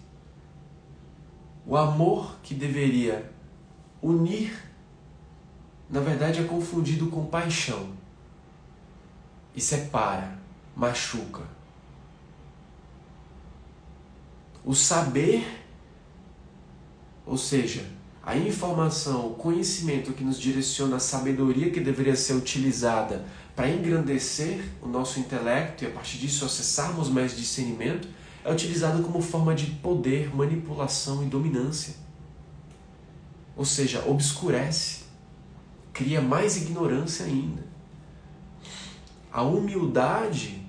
O amor que deveria unir, na verdade é confundido com paixão. E separa, machuca, o saber ou seja, a informação, o conhecimento que nos direciona a sabedoria que deveria ser utilizada para engrandecer o nosso intelecto e a partir disso acessarmos mais discernimento, é utilizado como forma de poder, manipulação e dominância. Ou seja, obscurece, cria mais ignorância ainda. A humildade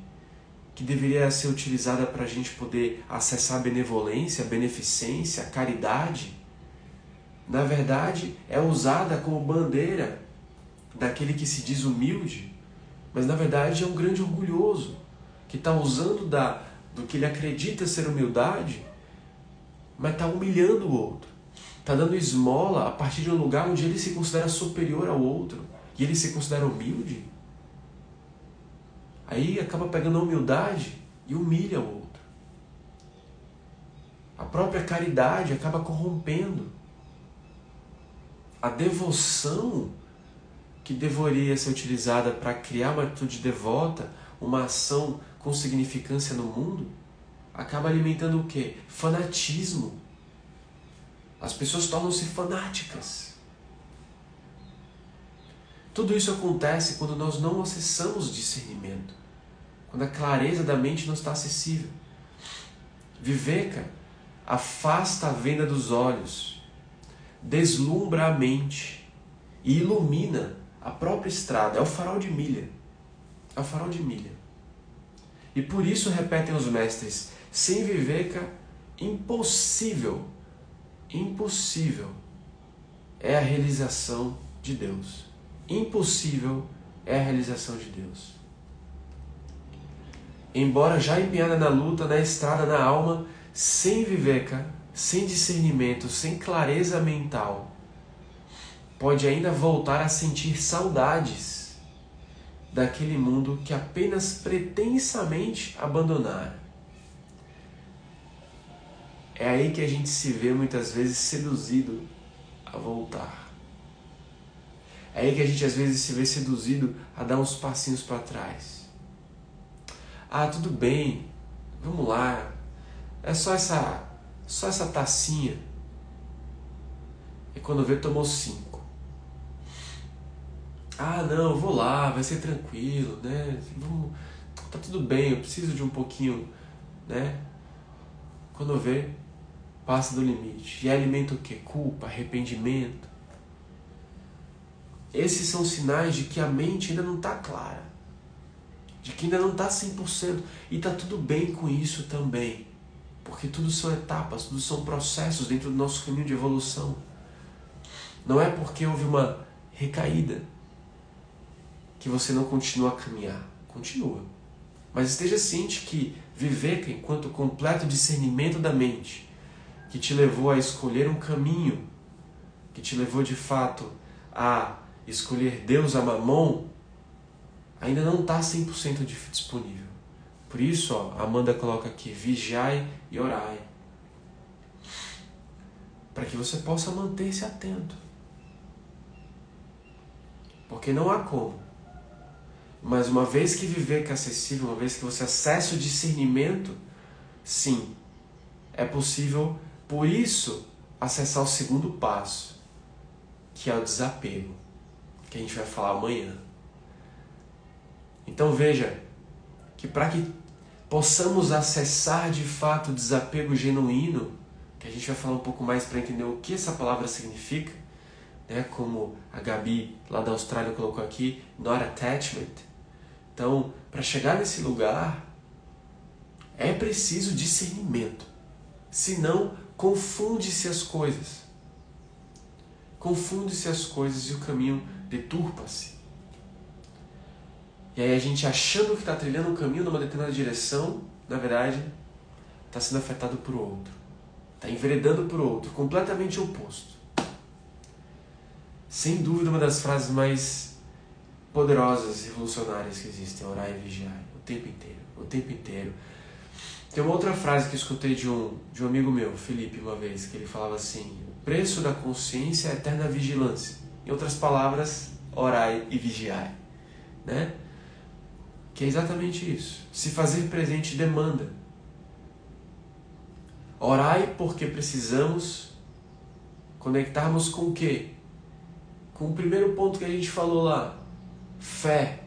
que deveria ser utilizada para a gente poder acessar a benevolência, a beneficência, a caridade, na verdade é usada como bandeira daquele que se diz humilde, mas na verdade é um grande orgulhoso que está usando da, do que ele acredita ser humildade, mas está humilhando o outro, está dando esmola a partir de um lugar onde ele se considera superior ao outro e ele se considera humilde. Aí acaba pegando a humildade e humilha o outro. A própria caridade acaba corrompendo. A devoção que deveria ser utilizada para criar uma atitude devota, uma ação com significância no mundo, acaba alimentando o quê? Fanatismo. As pessoas tornam-se fanáticas. Tudo isso acontece quando nós não acessamos discernimento, quando a clareza da mente não está acessível. Viveka afasta a venda dos olhos, deslumbra a mente e ilumina a própria estrada. É o farol de milha. É o farol de milha. E por isso repetem os mestres: sem Viveka, impossível, impossível é a realização de Deus impossível é a realização de Deus. Embora já empenhada na luta, na estrada, na alma, sem viveka, sem discernimento, sem clareza mental, pode ainda voltar a sentir saudades daquele mundo que apenas pretensamente abandonara. É aí que a gente se vê muitas vezes seduzido a voltar. É aí que a gente às vezes se vê seduzido a dar uns passinhos para trás. Ah, tudo bem, vamos lá. É só essa, só essa tacinha. E quando vê, tomou cinco. Ah, não, vou lá, vai ser tranquilo, né? Vamos, tá tudo bem, eu preciso de um pouquinho, né? Quando vê, passa do limite. E alimenta o que? Culpa, arrependimento esses são sinais de que a mente ainda não está clara, de que ainda não está 100%. E está tudo bem com isso também, porque tudo são etapas, tudo são processos dentro do nosso caminho de evolução. Não é porque houve uma recaída que você não continua a caminhar. Continua. Mas esteja ciente que viver enquanto completo discernimento da mente, que te levou a escolher um caminho, que te levou de fato a escolher Deus a Mamon ainda não está 100% disponível. Por isso, ó, Amanda coloca aqui: vigiai e orai. Para que você possa manter-se atento. Porque não há como. Mas uma vez que viver é acessível, uma vez que você acessa o discernimento, sim, é possível, por isso, acessar o segundo passo, que é o desapego que a gente vai falar amanhã. Então veja que para que possamos acessar de fato o desapego genuíno, que a gente vai falar um pouco mais para entender o que essa palavra significa, né? como a Gabi lá da Austrália colocou aqui, not attachment. Então, para chegar nesse lugar, é preciso discernimento. Senão, confunde-se as coisas. Confunde-se as coisas e o caminho deturpa-se. E aí a gente achando que está trilhando um caminho numa determinada direção, na verdade, está sendo afetado por outro. Está enveredando por outro, completamente oposto. Sem dúvida, uma das frases mais poderosas revolucionárias que existem, orar e vigiar, o tempo inteiro, o tempo inteiro. Tem uma outra frase que eu escutei de um, de um amigo meu, Felipe, uma vez, que ele falava assim: o preço da consciência é a eterna vigilância. Em outras palavras, orai e vigiai. Né? Que é exatamente isso. Se fazer presente demanda. Orai porque precisamos conectarmos com o quê? Com o primeiro ponto que a gente falou lá, fé.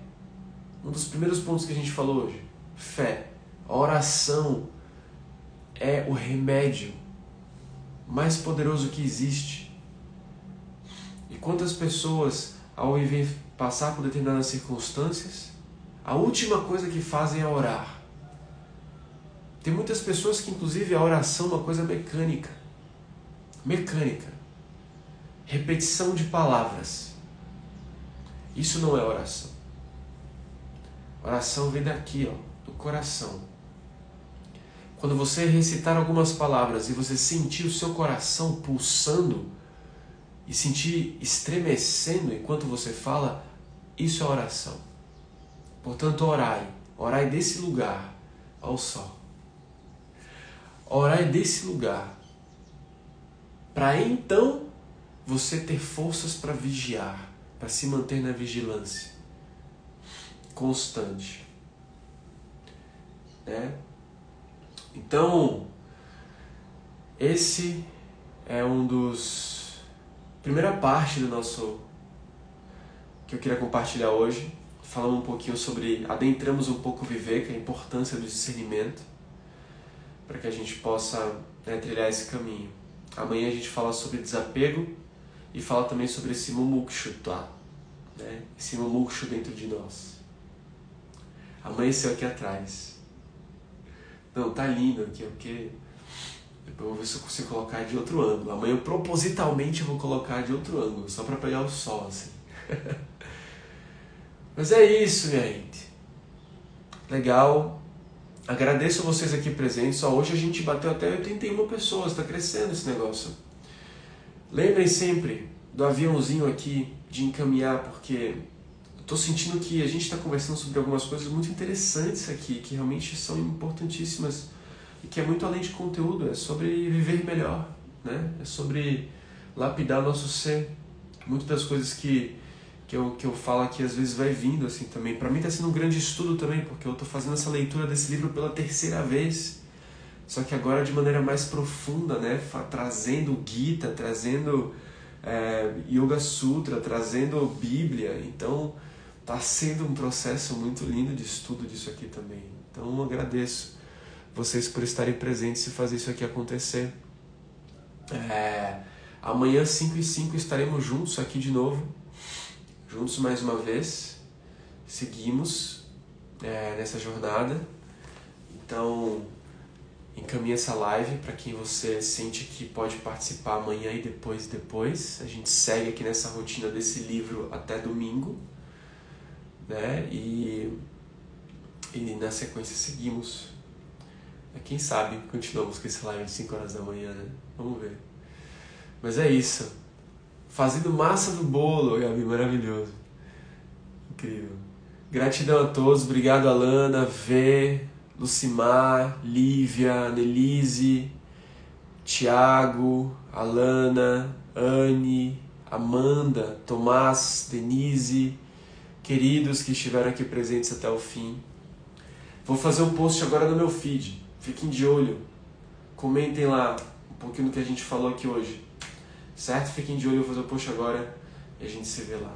Um dos primeiros pontos que a gente falou hoje, fé. A oração é o remédio mais poderoso que existe. E quantas pessoas, ao passar por determinadas circunstâncias, a última coisa que fazem é orar. Tem muitas pessoas que, inclusive, a oração é uma coisa mecânica. Mecânica. Repetição de palavras. Isso não é oração. Oração vem daqui, ó, do coração. Quando você recitar algumas palavras e você sentir o seu coração pulsando e sentir estremecendo enquanto você fala, isso é oração. Portanto, orai. Orai desse lugar ao sol. Orai desse lugar. Para então você ter forças para vigiar, para se manter na vigilância constante. Né? Então, esse é um dos. Primeira parte do nosso. que eu queria compartilhar hoje. Falando um pouquinho sobre. Adentramos um pouco o viver, que é a importância do discernimento, para que a gente possa né, trilhar esse caminho. Amanhã a gente fala sobre desapego e fala também sobre esse mumukshu, tá? Né? Esse mumukshu dentro de nós. Amanheceu aqui atrás. Não, tá lindo aqui, porque depois eu vou ver se eu consigo colocar de outro ângulo. Amanhã eu propositalmente vou colocar de outro ângulo, só para pegar o sol assim. Mas é isso, minha gente. Legal. Agradeço vocês aqui presentes. Hoje a gente bateu até 81 pessoas, está crescendo esse negócio. Lembrem sempre do aviãozinho aqui de encaminhar, porque estou sentindo que a gente está conversando sobre algumas coisas muito interessantes aqui, que realmente são importantíssimas e que é muito além de conteúdo, é sobre viver melhor, né? É sobre lapidar nosso ser. Muitas das coisas que, que, eu, que eu falo aqui às vezes vai vindo assim também. Para mim está sendo um grande estudo também, porque eu estou fazendo essa leitura desse livro pela terceira vez. Só que agora de maneira mais profunda, né? Trazendo Gita, trazendo é, Yoga Sutra, trazendo Bíblia. Então, Está sendo um processo muito lindo de estudo disso aqui também. Então agradeço vocês por estarem presentes e fazer isso aqui acontecer. É, amanhã, 5 e 5, estaremos juntos aqui de novo. Juntos mais uma vez. Seguimos é, nessa jornada. Então, encaminhe essa live para quem você sente que pode participar amanhã e depois depois. A gente segue aqui nessa rotina desse livro até domingo né? E, e na sequência seguimos. Quem sabe continuamos com esse live às 5 horas da manhã, né? Vamos ver. Mas é isso. Fazendo massa do bolo, Gabi, maravilhoso. Incrível. Gratidão a todos, obrigado Alana, Vê, Lucimar, Lívia, Nelise, Tiago, Alana, Anne, Amanda, Tomás, Denise, queridos que estiveram aqui presentes até o fim. Vou fazer um post agora no meu feed. Fiquem de olho. Comentem lá um pouquinho do que a gente falou aqui hoje. Certo? Fiquem de olho, eu vou fazer o post agora e a gente se vê lá.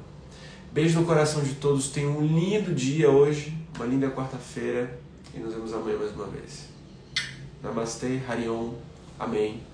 Beijo no coração de todos. Tenham um lindo dia hoje, uma linda quarta-feira e nos vemos amanhã mais uma vez. Namastê, Harion. Amém.